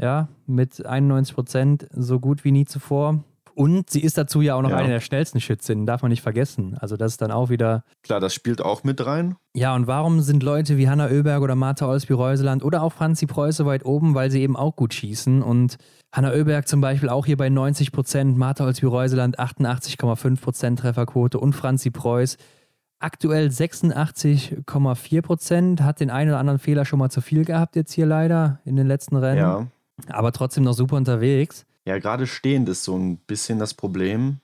ja, mit 91 Prozent so gut wie nie zuvor. Und sie ist dazu ja auch noch ja. eine der schnellsten Schützinnen, darf man nicht vergessen. Also das ist dann auch wieder. Klar, das spielt auch mit rein. Ja, und warum sind Leute wie Hanna Oeberg oder Martha Olsby-Reuseland oder auch Franzi Preuß weit oben? Weil sie eben auch gut schießen. Und Hanna Oeberg zum Beispiel auch hier bei 90 Prozent, Martha Olsby-Reuseland 88,5 Prozent Trefferquote und Franzi Preuß aktuell 86,4 Prozent. Hat den einen oder anderen Fehler schon mal zu viel gehabt jetzt hier leider in den letzten Rennen. Ja aber trotzdem noch super unterwegs. Ja, gerade stehend ist so ein bisschen das Problem,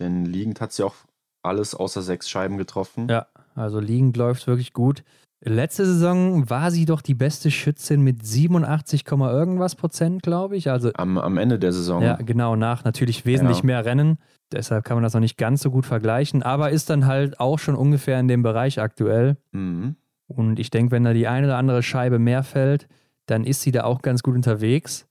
denn liegend hat sie auch alles außer sechs Scheiben getroffen. Ja, also liegend läuft wirklich gut. Letzte Saison war sie doch die beste Schützin mit 87, irgendwas Prozent, glaube ich. Also am, am Ende der Saison. Ja, genau, nach natürlich wesentlich ja. mehr Rennen. Deshalb kann man das noch nicht ganz so gut vergleichen, aber ist dann halt auch schon ungefähr in dem Bereich aktuell. Mhm. Und ich denke, wenn da die eine oder andere Scheibe mehr fällt, dann ist sie da auch ganz gut unterwegs.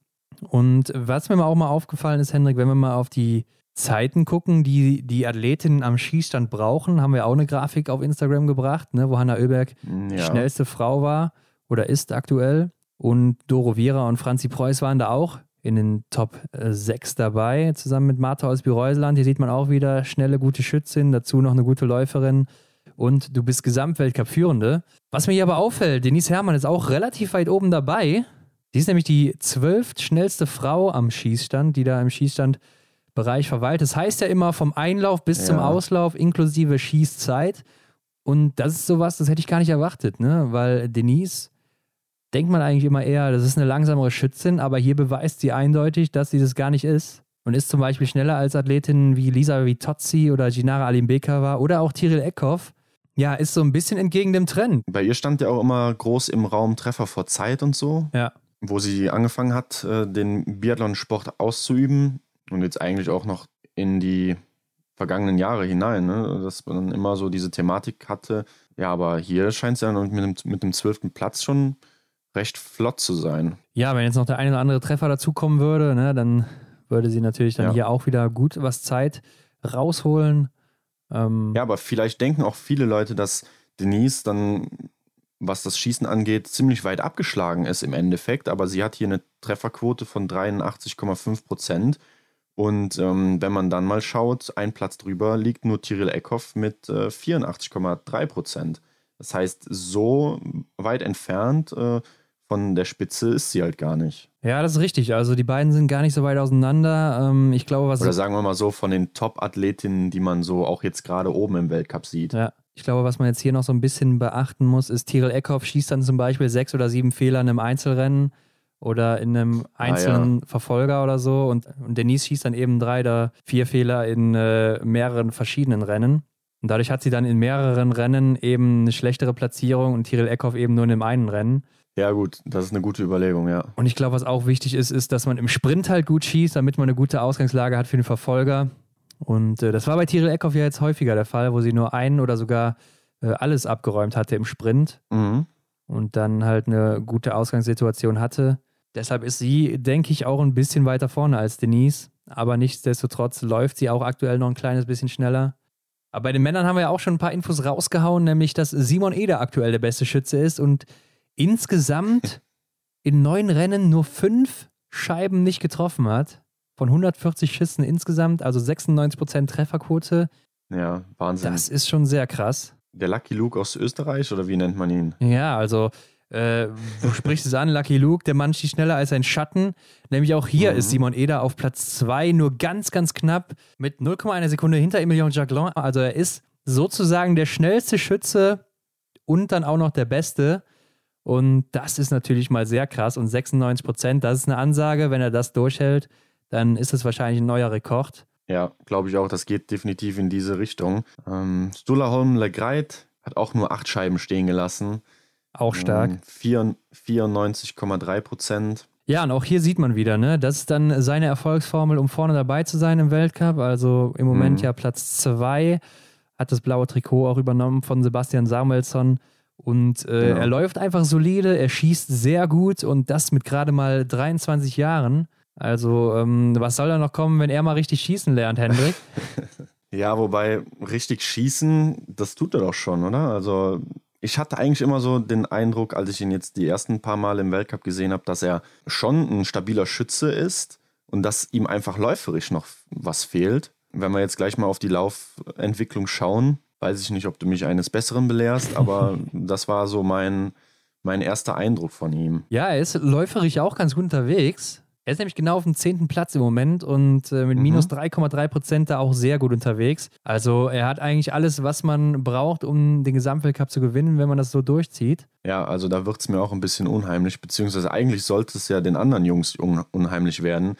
Und was mir auch mal aufgefallen ist, Hendrik, wenn wir mal auf die Zeiten gucken, die die Athletinnen am Schießstand brauchen, haben wir auch eine Grafik auf Instagram gebracht, ne, wo Hanna Oeberg ja. die schnellste Frau war oder ist aktuell. Und Doro Viera und Franzi Preuß waren da auch in den Top 6 dabei, zusammen mit Martha aus Bireuseland. Hier sieht man auch wieder schnelle, gute Schützin, dazu noch eine gute Läuferin. Und du bist Gesamtweltcup-Führende. Was mir hier aber auffällt, Denise Herrmann ist auch relativ weit oben dabei. Sie ist nämlich die zwölft schnellste Frau am Schießstand, die da im Schießstandbereich verweilt. Das heißt ja immer vom Einlauf bis ja. zum Auslauf inklusive Schießzeit. Und das ist sowas, das hätte ich gar nicht erwartet, ne? Weil Denise denkt man eigentlich immer eher, das ist eine langsamere Schützin, aber hier beweist sie eindeutig, dass sie das gar nicht ist. Und ist zum Beispiel schneller als Athletinnen wie Lisa Vitozzi oder Ginara Alimbeka war oder auch Tiril Eckhoff. Ja, ist so ein bisschen entgegen dem Trend. Bei ihr stand ja auch immer groß im Raum Treffer vor Zeit und so. Ja. Wo sie angefangen hat, äh, den Biathlon-Sport auszuüben und jetzt eigentlich auch noch in die vergangenen Jahre hinein, ne? dass man immer so diese Thematik hatte. Ja, aber hier scheint es ja mit dem, mit dem zwölften Platz schon recht flott zu sein. Ja, wenn jetzt noch der eine oder andere Treffer dazukommen würde, ne, dann würde sie natürlich dann ja. hier auch wieder gut was Zeit rausholen. Ähm ja, aber vielleicht denken auch viele Leute, dass Denise dann, was das Schießen angeht, ziemlich weit abgeschlagen ist im Endeffekt. Aber sie hat hier eine Trefferquote von 83,5 Prozent. Und ähm, wenn man dann mal schaut, ein Platz drüber liegt nur Tyrell Eckhoff mit äh, 84,3 Prozent. Das heißt, so weit entfernt äh, von der Spitze ist sie halt gar nicht. Ja, das ist richtig. Also die beiden sind gar nicht so weit auseinander. Ähm, ich glaube, was Oder sagen wir mal so, von den Top-Athletinnen, die man so auch jetzt gerade oben im Weltcup sieht. Ja. Ich glaube, was man jetzt hier noch so ein bisschen beachten muss, ist, Tyrell Eckhoff schießt dann zum Beispiel sechs oder sieben Fehler in einem Einzelrennen oder in einem einzelnen ah, ja. Verfolger oder so. Und, und Denise schießt dann eben drei oder vier Fehler in äh, mehreren verschiedenen Rennen. Und dadurch hat sie dann in mehreren Rennen eben eine schlechtere Platzierung und Tyrell Eckhoff eben nur in dem einen Rennen. Ja, gut, das ist eine gute Überlegung, ja. Und ich glaube, was auch wichtig ist, ist, dass man im Sprint halt gut schießt, damit man eine gute Ausgangslage hat für den Verfolger. Und äh, das war bei Tyrell Eckhoff ja jetzt häufiger der Fall, wo sie nur einen oder sogar äh, alles abgeräumt hatte im Sprint mhm. und dann halt eine gute Ausgangssituation hatte. Deshalb ist sie, denke ich, auch ein bisschen weiter vorne als Denise. Aber nichtsdestotrotz läuft sie auch aktuell noch ein kleines bisschen schneller. Aber bei den Männern haben wir ja auch schon ein paar Infos rausgehauen, nämlich dass Simon Eder aktuell der beste Schütze ist und insgesamt in neun Rennen nur fünf Scheiben nicht getroffen hat. Von 140 Schüssen insgesamt, also 96% Trefferquote. Ja, Wahnsinn. Das ist schon sehr krass. Der Lucky Luke aus Österreich oder wie nennt man ihn? Ja, also äh, du sprichst es an, Lucky Luke, der Mann schießt schneller als ein Schatten. Nämlich auch hier mhm. ist Simon Eder auf Platz 2, nur ganz, ganz knapp mit 0,1 Sekunde hinter Emilien Jacquelin. Also er ist sozusagen der schnellste Schütze und dann auch noch der beste. Und das ist natürlich mal sehr krass. Und 96 Prozent, das ist eine Ansage. Wenn er das durchhält, dann ist es wahrscheinlich ein neuer Rekord. Ja, glaube ich auch. Das geht definitiv in diese Richtung. Ähm, Stulaholm Legreit hat auch nur acht Scheiben stehen gelassen. Auch stark. Ähm, 94,3 Prozent. Ja, und auch hier sieht man wieder, ne? Das ist dann seine Erfolgsformel, um vorne dabei zu sein im Weltcup. Also im Moment mhm. ja Platz zwei. Hat das blaue Trikot auch übernommen von Sebastian Samuelsson. Und äh, genau. er läuft einfach solide, er schießt sehr gut und das mit gerade mal 23 Jahren. Also, ähm, was soll da noch kommen, wenn er mal richtig schießen lernt, Hendrik? ja, wobei richtig schießen, das tut er doch schon, oder? Also, ich hatte eigentlich immer so den Eindruck, als ich ihn jetzt die ersten paar Mal im Weltcup gesehen habe, dass er schon ein stabiler Schütze ist und dass ihm einfach läuferisch noch was fehlt. Wenn wir jetzt gleich mal auf die Laufentwicklung schauen, weiß ich nicht, ob du mich eines Besseren belehrst, aber das war so mein, mein erster Eindruck von ihm. Ja, er ist läuferisch auch ganz gut unterwegs. Er ist nämlich genau auf dem zehnten Platz im Moment und äh, mit mhm. minus 3,3 Prozent da auch sehr gut unterwegs. Also er hat eigentlich alles, was man braucht, um den Gesamtweltcup zu gewinnen, wenn man das so durchzieht. Ja, also da wird es mir auch ein bisschen unheimlich, beziehungsweise eigentlich sollte es ja den anderen Jungs un unheimlich werden.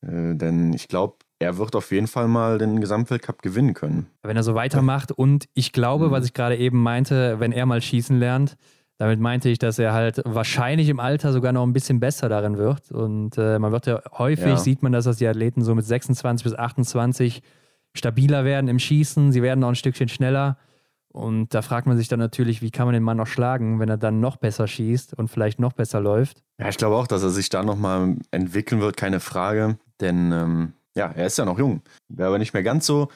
Äh, denn ich glaube, er wird auf jeden Fall mal den Gesamtweltcup gewinnen können. Wenn er so weitermacht und ich glaube, mhm. was ich gerade eben meinte, wenn er mal schießen lernt, damit meinte ich, dass er halt wahrscheinlich im Alter sogar noch ein bisschen besser darin wird. Und äh, man wird ja häufig, ja. sieht man das, dass die Athleten so mit 26 bis 28 stabiler werden im Schießen. Sie werden auch ein Stückchen schneller. Und da fragt man sich dann natürlich, wie kann man den Mann noch schlagen, wenn er dann noch besser schießt und vielleicht noch besser läuft. Ja, ich glaube auch, dass er sich da nochmal entwickeln wird, keine Frage. Denn ähm, ja, er ist ja noch jung. Wer aber nicht mehr ganz so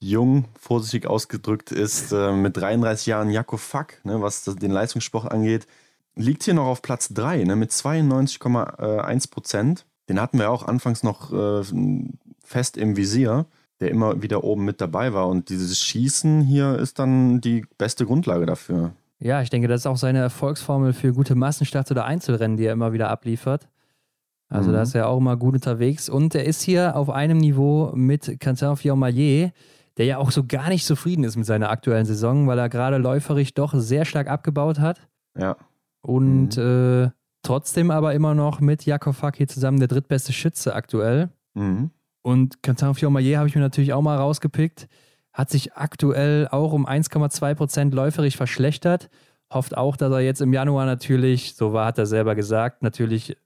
jung, vorsichtig ausgedrückt ist, äh, mit 33 Jahren Jakob Fack, ne, was das, den Leistungssport angeht, liegt hier noch auf Platz 3 ne, mit 92,1 Prozent. Den hatten wir auch anfangs noch äh, fest im Visier, der immer wieder oben mit dabei war. Und dieses Schießen hier ist dann die beste Grundlage dafür. Ja, ich denke, das ist auch seine Erfolgsformel für gute Massenstarts oder Einzelrennen, die er immer wieder abliefert. Also mhm. da ist er auch immer gut unterwegs. Und er ist hier auf einem Niveau mit Quentin Fiormaillet, der ja auch so gar nicht zufrieden ist mit seiner aktuellen Saison, weil er gerade läuferig doch sehr stark abgebaut hat. Ja. Und mhm. äh, trotzdem aber immer noch mit Jakob Fack hier zusammen der drittbeste Schütze aktuell. Mhm. Und Quentin Fiormaillet habe ich mir natürlich auch mal rausgepickt. Hat sich aktuell auch um 1,2 Prozent läuferig verschlechtert. Hofft auch, dass er jetzt im Januar natürlich, so war, hat er selber gesagt, natürlich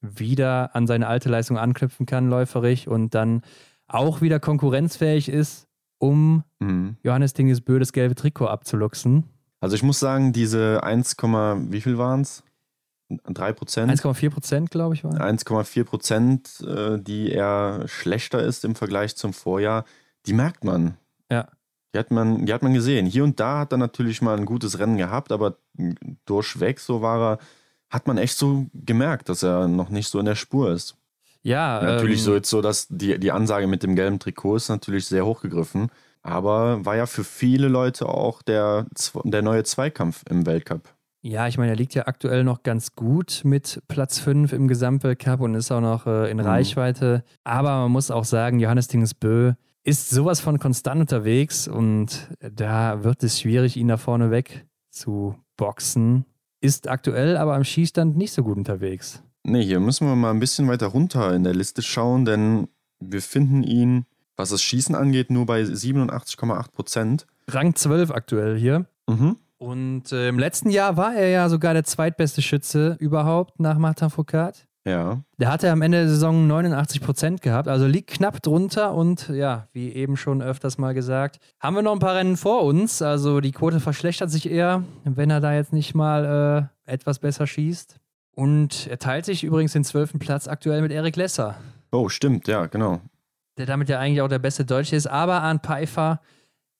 wieder an seine alte Leistung anknüpfen kann, läuferig und dann auch wieder konkurrenzfähig ist, um mhm. Johannes Dingesbö das gelbe Trikot abzuluxen. Also ich muss sagen, diese 1, wie viel waren es? 3 Prozent? 1,4 Prozent, glaube ich, waren 1,4 Prozent, äh, die eher schlechter ist im Vergleich zum Vorjahr, die merkt man. Ja. Die hat man, die hat man gesehen. Hier und da hat er natürlich mal ein gutes Rennen gehabt, aber durchweg so war er hat man echt so gemerkt, dass er noch nicht so in der Spur ist. Ja. Natürlich ähm, so jetzt so, dass die, die Ansage mit dem gelben Trikot ist natürlich sehr hochgegriffen. Aber war ja für viele Leute auch der, der neue Zweikampf im Weltcup. Ja, ich meine, er liegt ja aktuell noch ganz gut mit Platz 5 im Gesamtweltcup und ist auch noch äh, in mhm. Reichweite. Aber man muss auch sagen, Johannes Dingesbö ist sowas von konstant unterwegs und da wird es schwierig, ihn da vorne weg zu boxen ist aktuell aber am Schießstand nicht so gut unterwegs. Nee, hier müssen wir mal ein bisschen weiter runter in der Liste schauen, denn wir finden ihn, was das Schießen angeht, nur bei 87,8 Prozent. Rang 12 aktuell hier. Mhm. Und äh, im letzten Jahr war er ja sogar der zweitbeste Schütze überhaupt nach Martin Foucault. Ja. Der hatte am Ende der Saison 89 Prozent gehabt, also liegt knapp drunter und ja, wie eben schon öfters mal gesagt, haben wir noch ein paar Rennen vor uns. Also die Quote verschlechtert sich eher, wenn er da jetzt nicht mal äh, etwas besser schießt. Und er teilt sich übrigens den zwölften Platz aktuell mit Erik Lesser. Oh, stimmt, ja, genau. Der damit ja eigentlich auch der beste Deutsche ist. Aber Arndt Pfeiffer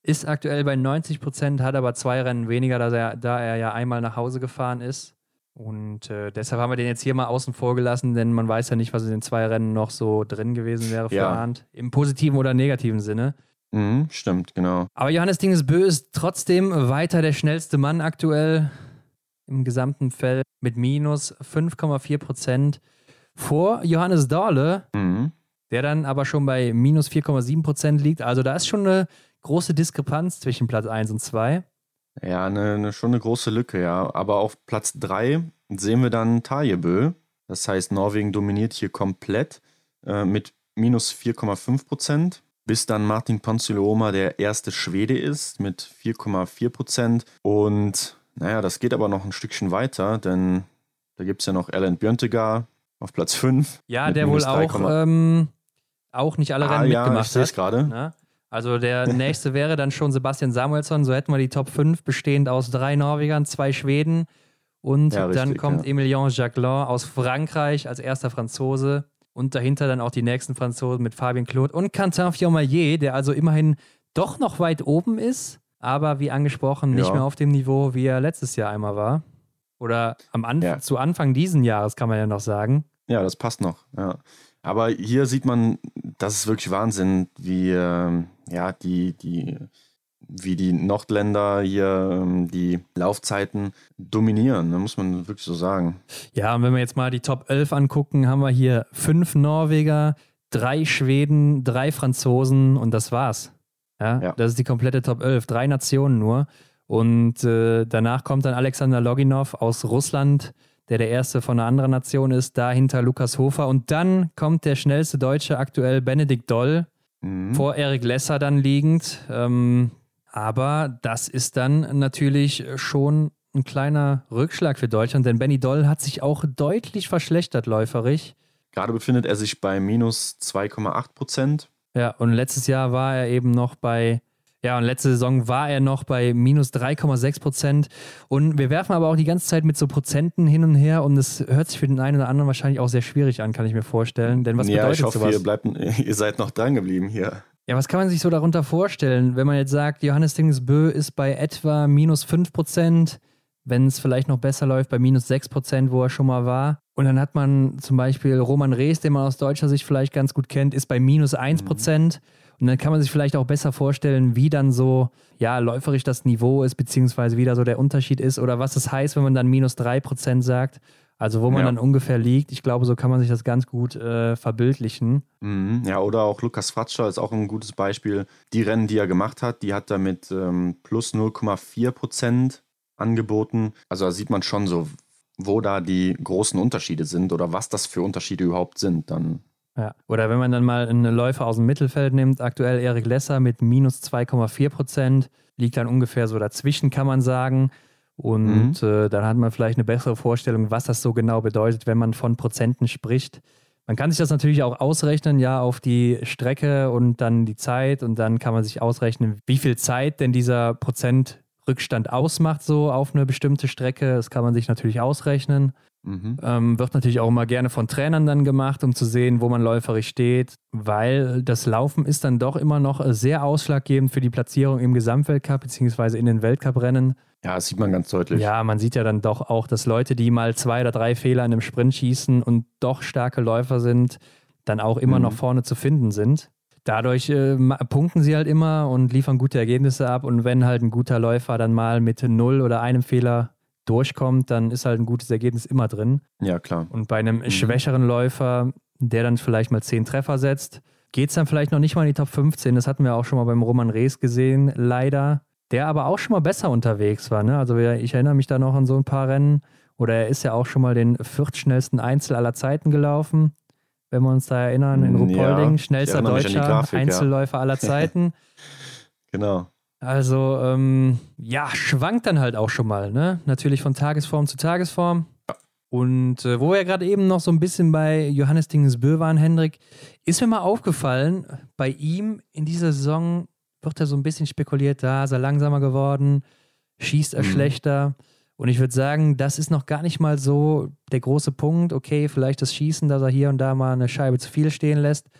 ist aktuell bei 90 Prozent, hat aber zwei Rennen weniger, da er, da er ja einmal nach Hause gefahren ist. Und äh, deshalb haben wir den jetzt hier mal außen vor gelassen, denn man weiß ja nicht, was in den zwei Rennen noch so drin gewesen wäre ja. Arndt. Im positiven oder negativen Sinne. Mhm, stimmt, genau. Aber Johannes Dingesbö ist trotzdem weiter der schnellste Mann aktuell im gesamten Feld mit minus 5,4 Prozent vor Johannes Dorle, mhm. der dann aber schon bei minus 4,7 Prozent liegt. Also da ist schon eine große Diskrepanz zwischen Platz 1 und 2. Ja, eine, eine, schon eine große Lücke, ja. Aber auf Platz 3 sehen wir dann Tajebö. Das heißt, Norwegen dominiert hier komplett äh, mit minus 4,5 Prozent. Bis dann Martin Ponsiluoma der erste Schwede ist mit 4,4 Prozent. Und naja, das geht aber noch ein Stückchen weiter, denn da gibt es ja noch Alan Björntegar auf Platz 5. Ja, der wohl auch, ähm, auch nicht alle ah, Rennen ja, mitgemacht ich hat. gerade. Also der nächste wäre dann schon Sebastian Samuelsson. So hätten wir die Top 5 bestehend aus drei Norwegern, zwei Schweden und ja, richtig, dann kommt ja. Emilien Jacquelin aus Frankreich als erster Franzose und dahinter dann auch die nächsten Franzosen mit Fabien Claude und Quentin Fiormaillet, der also immerhin doch noch weit oben ist, aber wie angesprochen nicht ja. mehr auf dem Niveau, wie er letztes Jahr einmal war. Oder am Anf zu Anfang diesen Jahres kann man ja noch sagen. Ja, das passt noch. Ja. Aber hier sieht man, das ist wirklich Wahnsinn, wie ähm, ja, die, die, wie die Nordländer hier ähm, die Laufzeiten dominieren, ne, muss man wirklich so sagen. Ja, und wenn wir jetzt mal die Top 11 angucken, haben wir hier fünf Norweger, drei Schweden, drei Franzosen und das war's. Ja, ja. Das ist die komplette Top 11, drei Nationen nur. Und äh, danach kommt dann Alexander Loginov aus Russland, der der erste von einer anderen Nation ist, dahinter Lukas Hofer und dann kommt der schnellste Deutsche aktuell Benedikt Doll mhm. vor Erik Lesser dann liegend. Ähm, aber das ist dann natürlich schon ein kleiner Rückschlag für Deutschland, denn Benny Doll hat sich auch deutlich verschlechtert läuferig. Gerade befindet er sich bei minus 2,8 Prozent. Ja, und letztes Jahr war er eben noch bei Ja, und letzte Saison war er noch bei minus 3,6 Prozent. Und wir werfen aber auch die ganze Zeit mit so Prozenten hin und her und es hört sich für den einen oder anderen wahrscheinlich auch sehr schwierig an, kann ich mir vorstellen. Denn was ja, bedeutet ich hoffe, sowas? Ihr, bleibt, ihr seid noch dran geblieben hier. Ja, was kann man sich so darunter vorstellen, wenn man jetzt sagt, Johannes Dingesbö ist bei etwa minus 5 Prozent, wenn es vielleicht noch besser läuft, bei minus 6 Prozent, wo er schon mal war. Und dann hat man zum Beispiel Roman Rees, den man aus deutscher Sicht vielleicht ganz gut kennt, ist bei minus 1 Prozent. Mhm. Und dann kann man sich vielleicht auch besser vorstellen, wie dann so, ja, läuferisch das Niveau ist, beziehungsweise wie da so der Unterschied ist oder was es heißt, wenn man dann minus 3% sagt. Also wo man ja. dann ungefähr liegt. Ich glaube, so kann man sich das ganz gut äh, verbildlichen. Mhm. Ja, oder auch Lukas Fratscher ist auch ein gutes Beispiel. Die Rennen, die er gemacht hat, die hat er mit ähm, plus 0,4% angeboten. Also da sieht man schon so, wo da die großen Unterschiede sind oder was das für Unterschiede überhaupt sind. Dann ja. Oder wenn man dann mal einen Läufer aus dem Mittelfeld nimmt, aktuell Erik Lesser mit minus 2,4 Prozent, liegt dann ungefähr so dazwischen, kann man sagen. Und mhm. äh, dann hat man vielleicht eine bessere Vorstellung, was das so genau bedeutet, wenn man von Prozenten spricht. Man kann sich das natürlich auch ausrechnen, ja, auf die Strecke und dann die Zeit. Und dann kann man sich ausrechnen, wie viel Zeit denn dieser Prozentrückstand ausmacht, so auf eine bestimmte Strecke. Das kann man sich natürlich ausrechnen. Mhm. Ähm, wird natürlich auch immer gerne von Trainern dann gemacht, um zu sehen, wo man läuferisch steht, weil das Laufen ist dann doch immer noch sehr ausschlaggebend für die Platzierung im Gesamtweltcup bzw. in den Weltcuprennen. Ja, das sieht man ganz deutlich. Ja, man sieht ja dann doch auch, dass Leute, die mal zwei oder drei Fehler in einem Sprint schießen und doch starke Läufer sind, dann auch immer mhm. noch vorne zu finden sind. Dadurch äh, punkten sie halt immer und liefern gute Ergebnisse ab. Und wenn halt ein guter Läufer dann mal mit null oder einem Fehler durchkommt, dann ist halt ein gutes Ergebnis immer drin. Ja, klar. Und bei einem mhm. schwächeren Läufer, der dann vielleicht mal zehn Treffer setzt, geht es dann vielleicht noch nicht mal in die Top 15. Das hatten wir auch schon mal beim Roman Rees gesehen, leider. Der aber auch schon mal besser unterwegs war. Ne? Also ich erinnere mich da noch an so ein paar Rennen. Oder er ist ja auch schon mal den viertschnellsten Einzel aller Zeiten gelaufen. Wenn wir uns da erinnern, in Ruhpolding, ja, schnellster deutscher Grafik, Einzelläufer ja. aller Zeiten. genau. Also, ähm, ja, schwankt dann halt auch schon mal, ne? Natürlich von Tagesform zu Tagesform. Ja. Und äh, wo wir gerade eben noch so ein bisschen bei Johannes Dingesbö waren, Hendrik, ist mir mal aufgefallen, bei ihm in dieser Saison wird er so ein bisschen spekuliert, da ist er langsamer geworden, schießt er mhm. schlechter. Und ich würde sagen, das ist noch gar nicht mal so der große Punkt. Okay, vielleicht das Schießen, dass er hier und da mal eine Scheibe zu viel stehen lässt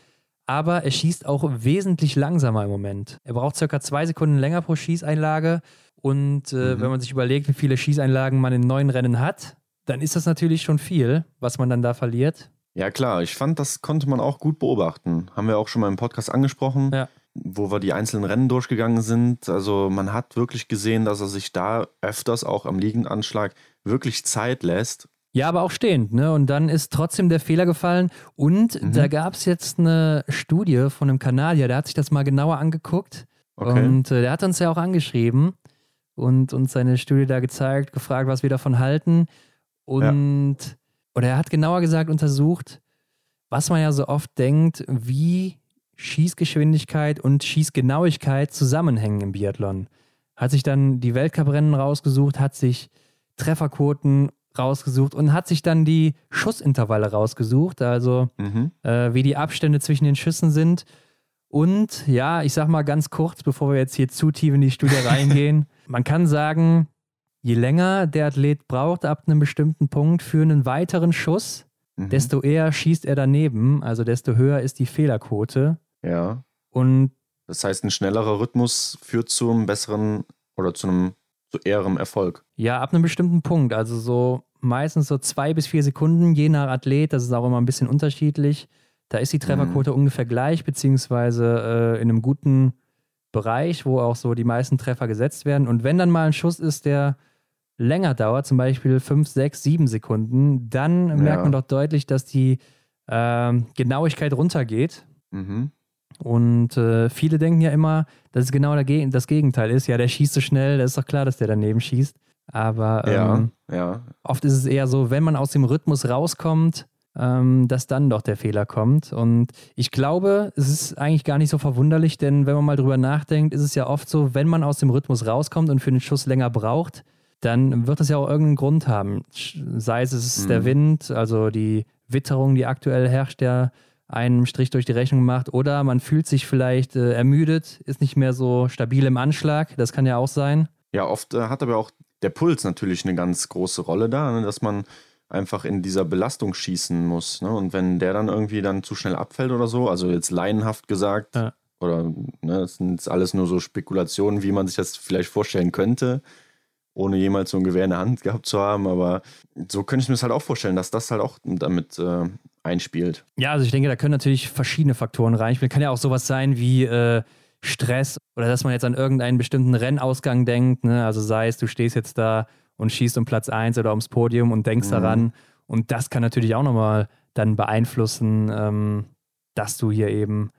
aber er schießt auch wesentlich langsamer im Moment. Er braucht circa zwei Sekunden länger pro Schießeinlage. Und äh, mhm. wenn man sich überlegt, wie viele Schießeinlagen man in neun Rennen hat, dann ist das natürlich schon viel, was man dann da verliert. Ja, klar. Ich fand, das konnte man auch gut beobachten. Haben wir auch schon mal im Podcast angesprochen, ja. Wo wir die einzelnen Rennen durchgegangen sind. Also, man hat wirklich gesehen, dass er sich da öfters auch am Liegendanschlag wirklich Zeit lässt ja, aber auch stehend, ne? Und dann ist trotzdem der Fehler gefallen. Und mhm. da gab es jetzt eine Studie von einem Kanadier, der hat sich das mal genauer angeguckt. Okay. Und äh, der hat uns ja auch angeschrieben und uns seine Studie da gezeigt, gefragt, was wir davon halten. Und ja. oder er hat genauer gesagt untersucht, was man ja so oft denkt, wie Schießgeschwindigkeit und Schießgenauigkeit zusammenhängen im Biathlon. Hat sich dann die Weltcuprennen rausgesucht, hat sich Trefferquoten rausgesucht und hat sich dann die Schussintervalle rausgesucht, also mhm. äh, wie die Abstände zwischen den Schüssen sind. Und ja, ich sag mal ganz kurz, bevor wir jetzt hier zu tief in die Studie reingehen, man kann sagen, je länger der Athlet braucht ab einem bestimmten Punkt für einen weiteren Schuss, mhm. desto eher schießt er daneben, also desto höher ist die Fehlerquote. Ja. Und das heißt, ein schnellerer Rhythmus führt zu einem besseren oder zu einem zu eherem Erfolg. Ja, ab einem bestimmten Punkt. Also so meistens so zwei bis vier Sekunden, je nach Athlet. Das ist auch immer ein bisschen unterschiedlich. Da ist die Trefferquote mhm. ungefähr gleich, beziehungsweise äh, in einem guten Bereich, wo auch so die meisten Treffer gesetzt werden. Und wenn dann mal ein Schuss ist, der länger dauert, zum Beispiel fünf, sechs, sieben Sekunden, dann ja. merkt man doch deutlich, dass die äh, Genauigkeit runtergeht. Mhm. Und äh, viele denken ja immer, dass es genau das Gegenteil ist. Ja, der schießt so schnell, da ist doch klar, dass der daneben schießt. Aber ähm, ja, ja. oft ist es eher so, wenn man aus dem Rhythmus rauskommt, ähm, dass dann doch der Fehler kommt. Und ich glaube, es ist eigentlich gar nicht so verwunderlich, denn wenn man mal drüber nachdenkt, ist es ja oft so, wenn man aus dem Rhythmus rauskommt und für den Schuss länger braucht, dann wird das ja auch irgendeinen Grund haben. Sei es, es ist mhm. der Wind, also die Witterung, die aktuell herrscht, ja einen Strich durch die Rechnung macht. Oder man fühlt sich vielleicht äh, ermüdet, ist nicht mehr so stabil im Anschlag. Das kann ja auch sein. Ja, oft äh, hat aber auch der Puls natürlich eine ganz große Rolle da, ne? dass man einfach in dieser Belastung schießen muss. Ne? Und wenn der dann irgendwie dann zu schnell abfällt oder so, also jetzt laienhaft gesagt, ja. oder ne, das sind jetzt alles nur so Spekulationen, wie man sich das vielleicht vorstellen könnte, ohne jemals so ein Gewehr in der Hand gehabt zu haben. Aber so könnte ich mir das halt auch vorstellen, dass das halt auch damit äh, einspielt. Ja, also ich denke, da können natürlich verschiedene Faktoren reinspielen. Kann ja auch sowas sein wie äh, Stress oder dass man jetzt an irgendeinen bestimmten Rennausgang denkt. Ne? Also sei es, du stehst jetzt da und schießt um Platz 1 oder ums Podium und denkst mhm. daran. Und das kann natürlich auch nochmal dann beeinflussen, ähm, dass du hier eben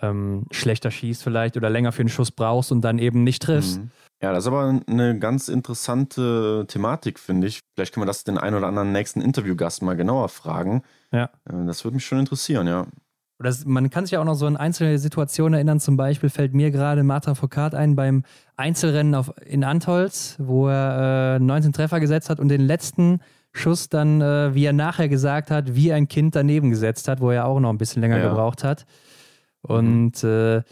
ähm, schlechter schießt vielleicht oder länger für einen Schuss brauchst und dann eben nicht triffst. Mhm. Ja, das ist aber eine ganz interessante Thematik, finde ich. Vielleicht können wir das den einen oder anderen nächsten Interviewgast mal genauer fragen. Ja. Äh, das würde mich schon interessieren, ja. Das, man kann sich ja auch noch so an einzelne Situationen erinnern. Zum Beispiel fällt mir gerade Marta Foucault ein beim Einzelrennen auf, in Antolz, wo er äh, 19 Treffer gesetzt hat und den letzten Schuss dann, äh, wie er nachher gesagt hat, wie ein Kind daneben gesetzt hat, wo er auch noch ein bisschen länger ja. gebraucht hat. Und mhm. äh,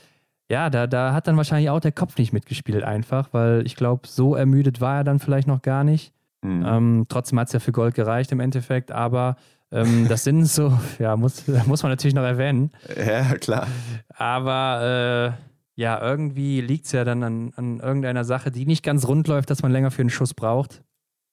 ja, da, da hat dann wahrscheinlich auch der Kopf nicht mitgespielt, einfach, weil ich glaube, so ermüdet war er dann vielleicht noch gar nicht. Mhm. Ähm, trotzdem hat es ja für Gold gereicht im Endeffekt, aber ähm, das sind so, ja, muss, muss man natürlich noch erwähnen. Ja, klar. Aber äh, ja, irgendwie liegt es ja dann an, an irgendeiner Sache, die nicht ganz rund läuft, dass man länger für einen Schuss braucht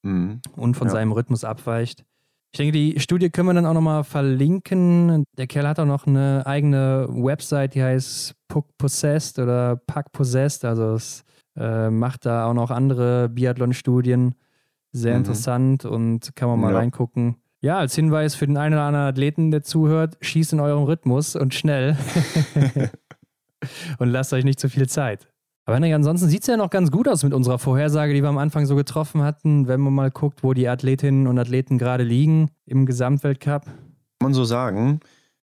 mhm. und von ja. seinem Rhythmus abweicht. Ich denke, die Studie können wir dann auch nochmal verlinken. Der Kerl hat auch noch eine eigene Website, die heißt Puck Possessed oder Puck Possessed. Also es äh, macht da auch noch andere Biathlon-Studien. Sehr mhm. interessant und kann man mal ja. reingucken. Ja, als Hinweis für den einen oder anderen Athleten, der zuhört, schießt in eurem Rhythmus und schnell. und lasst euch nicht zu viel Zeit. Aber Henrik, ansonsten sieht es ja noch ganz gut aus mit unserer Vorhersage, die wir am Anfang so getroffen hatten, wenn man mal guckt, wo die Athletinnen und Athleten gerade liegen im Gesamtweltcup. Kann man so sagen.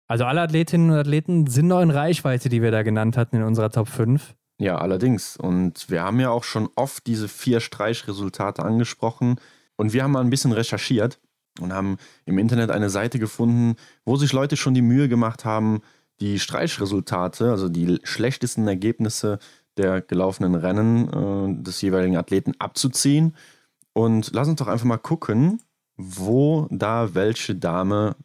Also alle Athletinnen und Athleten sind noch in Reichweite, die wir da genannt hatten in unserer Top 5. Ja, allerdings. Und wir haben ja auch schon oft diese vier Streichresultate angesprochen. Und wir haben mal ein bisschen recherchiert und haben im Internet eine Seite gefunden, wo sich Leute schon die Mühe gemacht haben, die Streichresultate, also die schlechtesten Ergebnisse der gelaufenen Rennen äh, des jeweiligen Athleten abzuziehen. Und lass uns doch einfach mal gucken, wo da welche Dame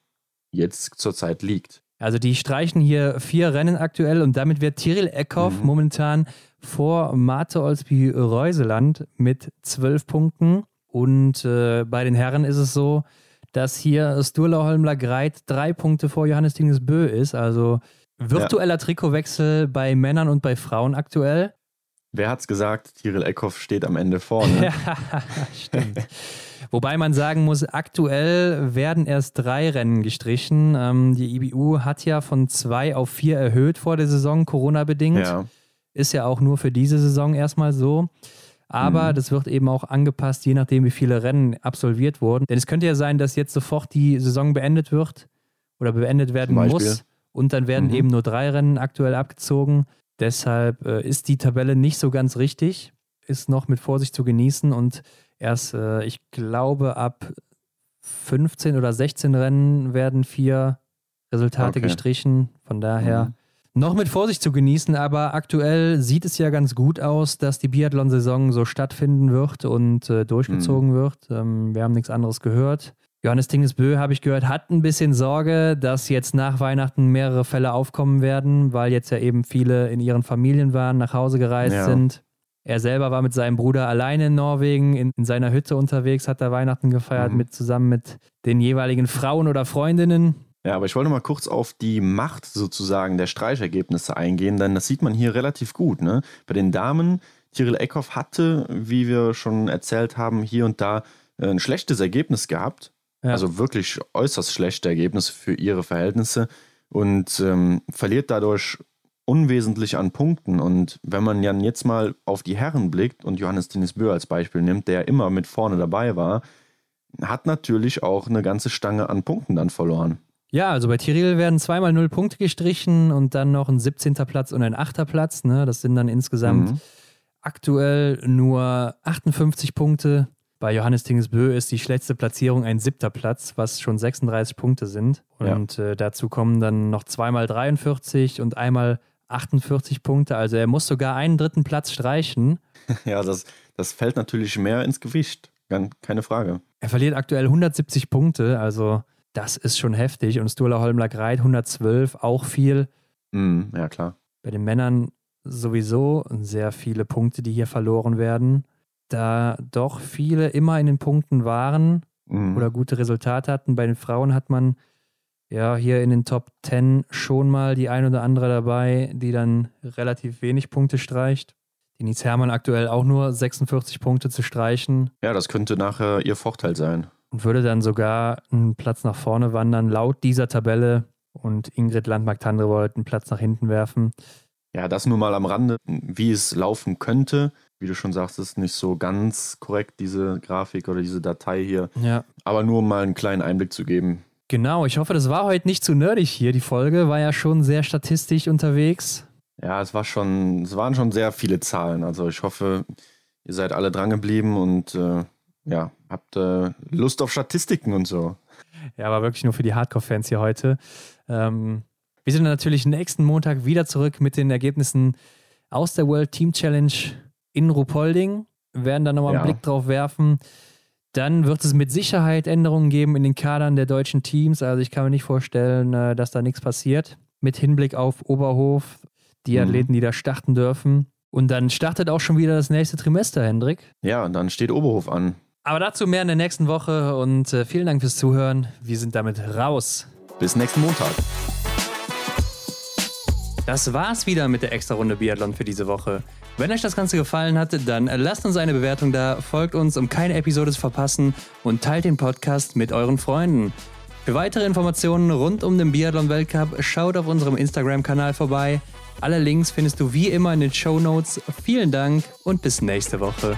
jetzt zurzeit liegt. Also die streichen hier vier Rennen aktuell und damit wird Tiril Eckhoff mhm. momentan vor Marte Olsby-Reuseland mit zwölf Punkten. Und äh, bei den Herren ist es so, dass hier Sturla Holmler Greit drei Punkte vor Johannes Dinges Bö ist. Also Virtueller ja. Trikotwechsel bei Männern und bei Frauen aktuell. Wer hat's gesagt? Tyrell Eckhoff steht am Ende vorne. ja, stimmt. Wobei man sagen muss, aktuell werden erst drei Rennen gestrichen. Ähm, die IBU hat ja von zwei auf vier erhöht vor der Saison, Corona-bedingt. Ja. Ist ja auch nur für diese Saison erstmal so. Aber mhm. das wird eben auch angepasst, je nachdem, wie viele Rennen absolviert wurden. Denn es könnte ja sein, dass jetzt sofort die Saison beendet wird oder beendet werden muss. Und dann werden mhm. eben nur drei Rennen aktuell abgezogen. Deshalb äh, ist die Tabelle nicht so ganz richtig, ist noch mit Vorsicht zu genießen und erst, äh, ich glaube, ab 15 oder 16 Rennen werden vier Resultate okay. gestrichen. Von daher mhm. noch mit Vorsicht zu genießen, aber aktuell sieht es ja ganz gut aus, dass die Biathlon-Saison so stattfinden wird und äh, durchgezogen mhm. wird. Ähm, wir haben nichts anderes gehört. Johannes Tingesbö, habe ich gehört, hat ein bisschen Sorge, dass jetzt nach Weihnachten mehrere Fälle aufkommen werden, weil jetzt ja eben viele in ihren Familien waren, nach Hause gereist ja. sind. Er selber war mit seinem Bruder alleine in Norwegen, in, in seiner Hütte unterwegs, hat er Weihnachten gefeiert, mhm. mit, zusammen mit den jeweiligen Frauen oder Freundinnen. Ja, aber ich wollte mal kurz auf die Macht sozusagen der Streichergebnisse eingehen, denn das sieht man hier relativ gut. Ne? Bei den Damen, Tyrell Eckhoff hatte, wie wir schon erzählt haben, hier und da äh, ein schlechtes Ergebnis gehabt. Ja. Also wirklich äußerst schlechte Ergebnisse für ihre Verhältnisse und ähm, verliert dadurch unwesentlich an Punkten. Und wenn man dann jetzt mal auf die Herren blickt und Johannes Dennis Böhr als Beispiel nimmt, der immer mit vorne dabei war, hat natürlich auch eine ganze Stange an Punkten dann verloren. Ja, also bei Tiril werden zweimal null Punkte gestrichen und dann noch ein 17. Platz und ein 8. Platz. Ne? Das sind dann insgesamt mhm. aktuell nur 58 Punkte Bei Johannes Tingesbö ist die schlechteste Platzierung ein siebter Platz, was schon 36 Punkte sind. Und ja. äh, dazu kommen dann noch zweimal 43 und einmal 48 Punkte. Also er muss sogar einen dritten Platz streichen. Ja, das, das fällt natürlich mehr ins Gewicht. Keine Frage. Er verliert aktuell 170 Punkte, also das ist schon heftig. Und Sturla Holmler Greit 112, auch viel. Mm, ja, klar. Bei den Männern sowieso sehr viele Punkte, die hier verloren werden. Da doch viele immer in den Punkten waren mm. oder gute Resultate hatten. Bei den Frauen hat man ja, hier in den Top 10 schon mal die ein oder andere dabei, die dann relativ wenig Punkte streicht. Denise Hermann aktuell auch nur 46 Punkte zu streichen. Ja, das könnte nachher ihr Vorteil sein. Und würde dann sogar einen Platz nach vorne wandern, laut dieser Tabelle. Und Ingrid Landmark-Tandrevold einen Platz nach hinten werfen. Ja, das nur mal am Rande, wie es laufen könnte. Wie du schon sagst, ist nicht so ganz korrekt, diese Grafik oder diese Datei hier. Ja. Aber nur um mal einen kleinen Einblick zu geben, Genau, ich hoffe, das war heute nicht zu nerdig hier. Die Folge war ja schon sehr statistisch unterwegs. Ja, es war schon, es waren schon sehr viele Zahlen. Also ich hoffe, ihr seid alle dran geblieben und äh, ja, habt äh, Lust auf Statistiken und so. Ja, aber wirklich nur für die Hardcore-Fans hier heute. Ähm, wir sind natürlich nächsten Montag wieder zurück mit den Ergebnissen aus der World Team Challenge in Rupolding. Werden da nochmal ja. einen Blick drauf werfen. Dann wird es mit Sicherheit Änderungen geben in den Kadern der deutschen Teams. Also ich kann mir nicht vorstellen, äh, dass da nichts passiert. Mit Hinblick auf Oberhof, die mhm. Athleten, die da starten dürfen. Und dann startet auch schon wieder das nächste Trimester, Hendrik. Ja, und dann steht Oberhof an. Aber dazu mehr in der nächsten Woche und äh, vielen Dank fürs Zuhören. Wir sind damit raus. Bis nächsten Montag. Das war's wieder mit der Extra-Runde Biathlon für diese Woche. Wenn euch das Ganze gefallen hat, dann lasst uns eine Bewertung da, folgt uns, um keine Episode zu verpassen und teilt den Podcast mit euren Freunden. Für weitere Informationen rund um den Biathlon-Weltcup schaut auf unserem Instagram-Kanal vorbei. Alle Links findest du wie immer in den Show Notes. Vielen Dank und bis nächste Woche.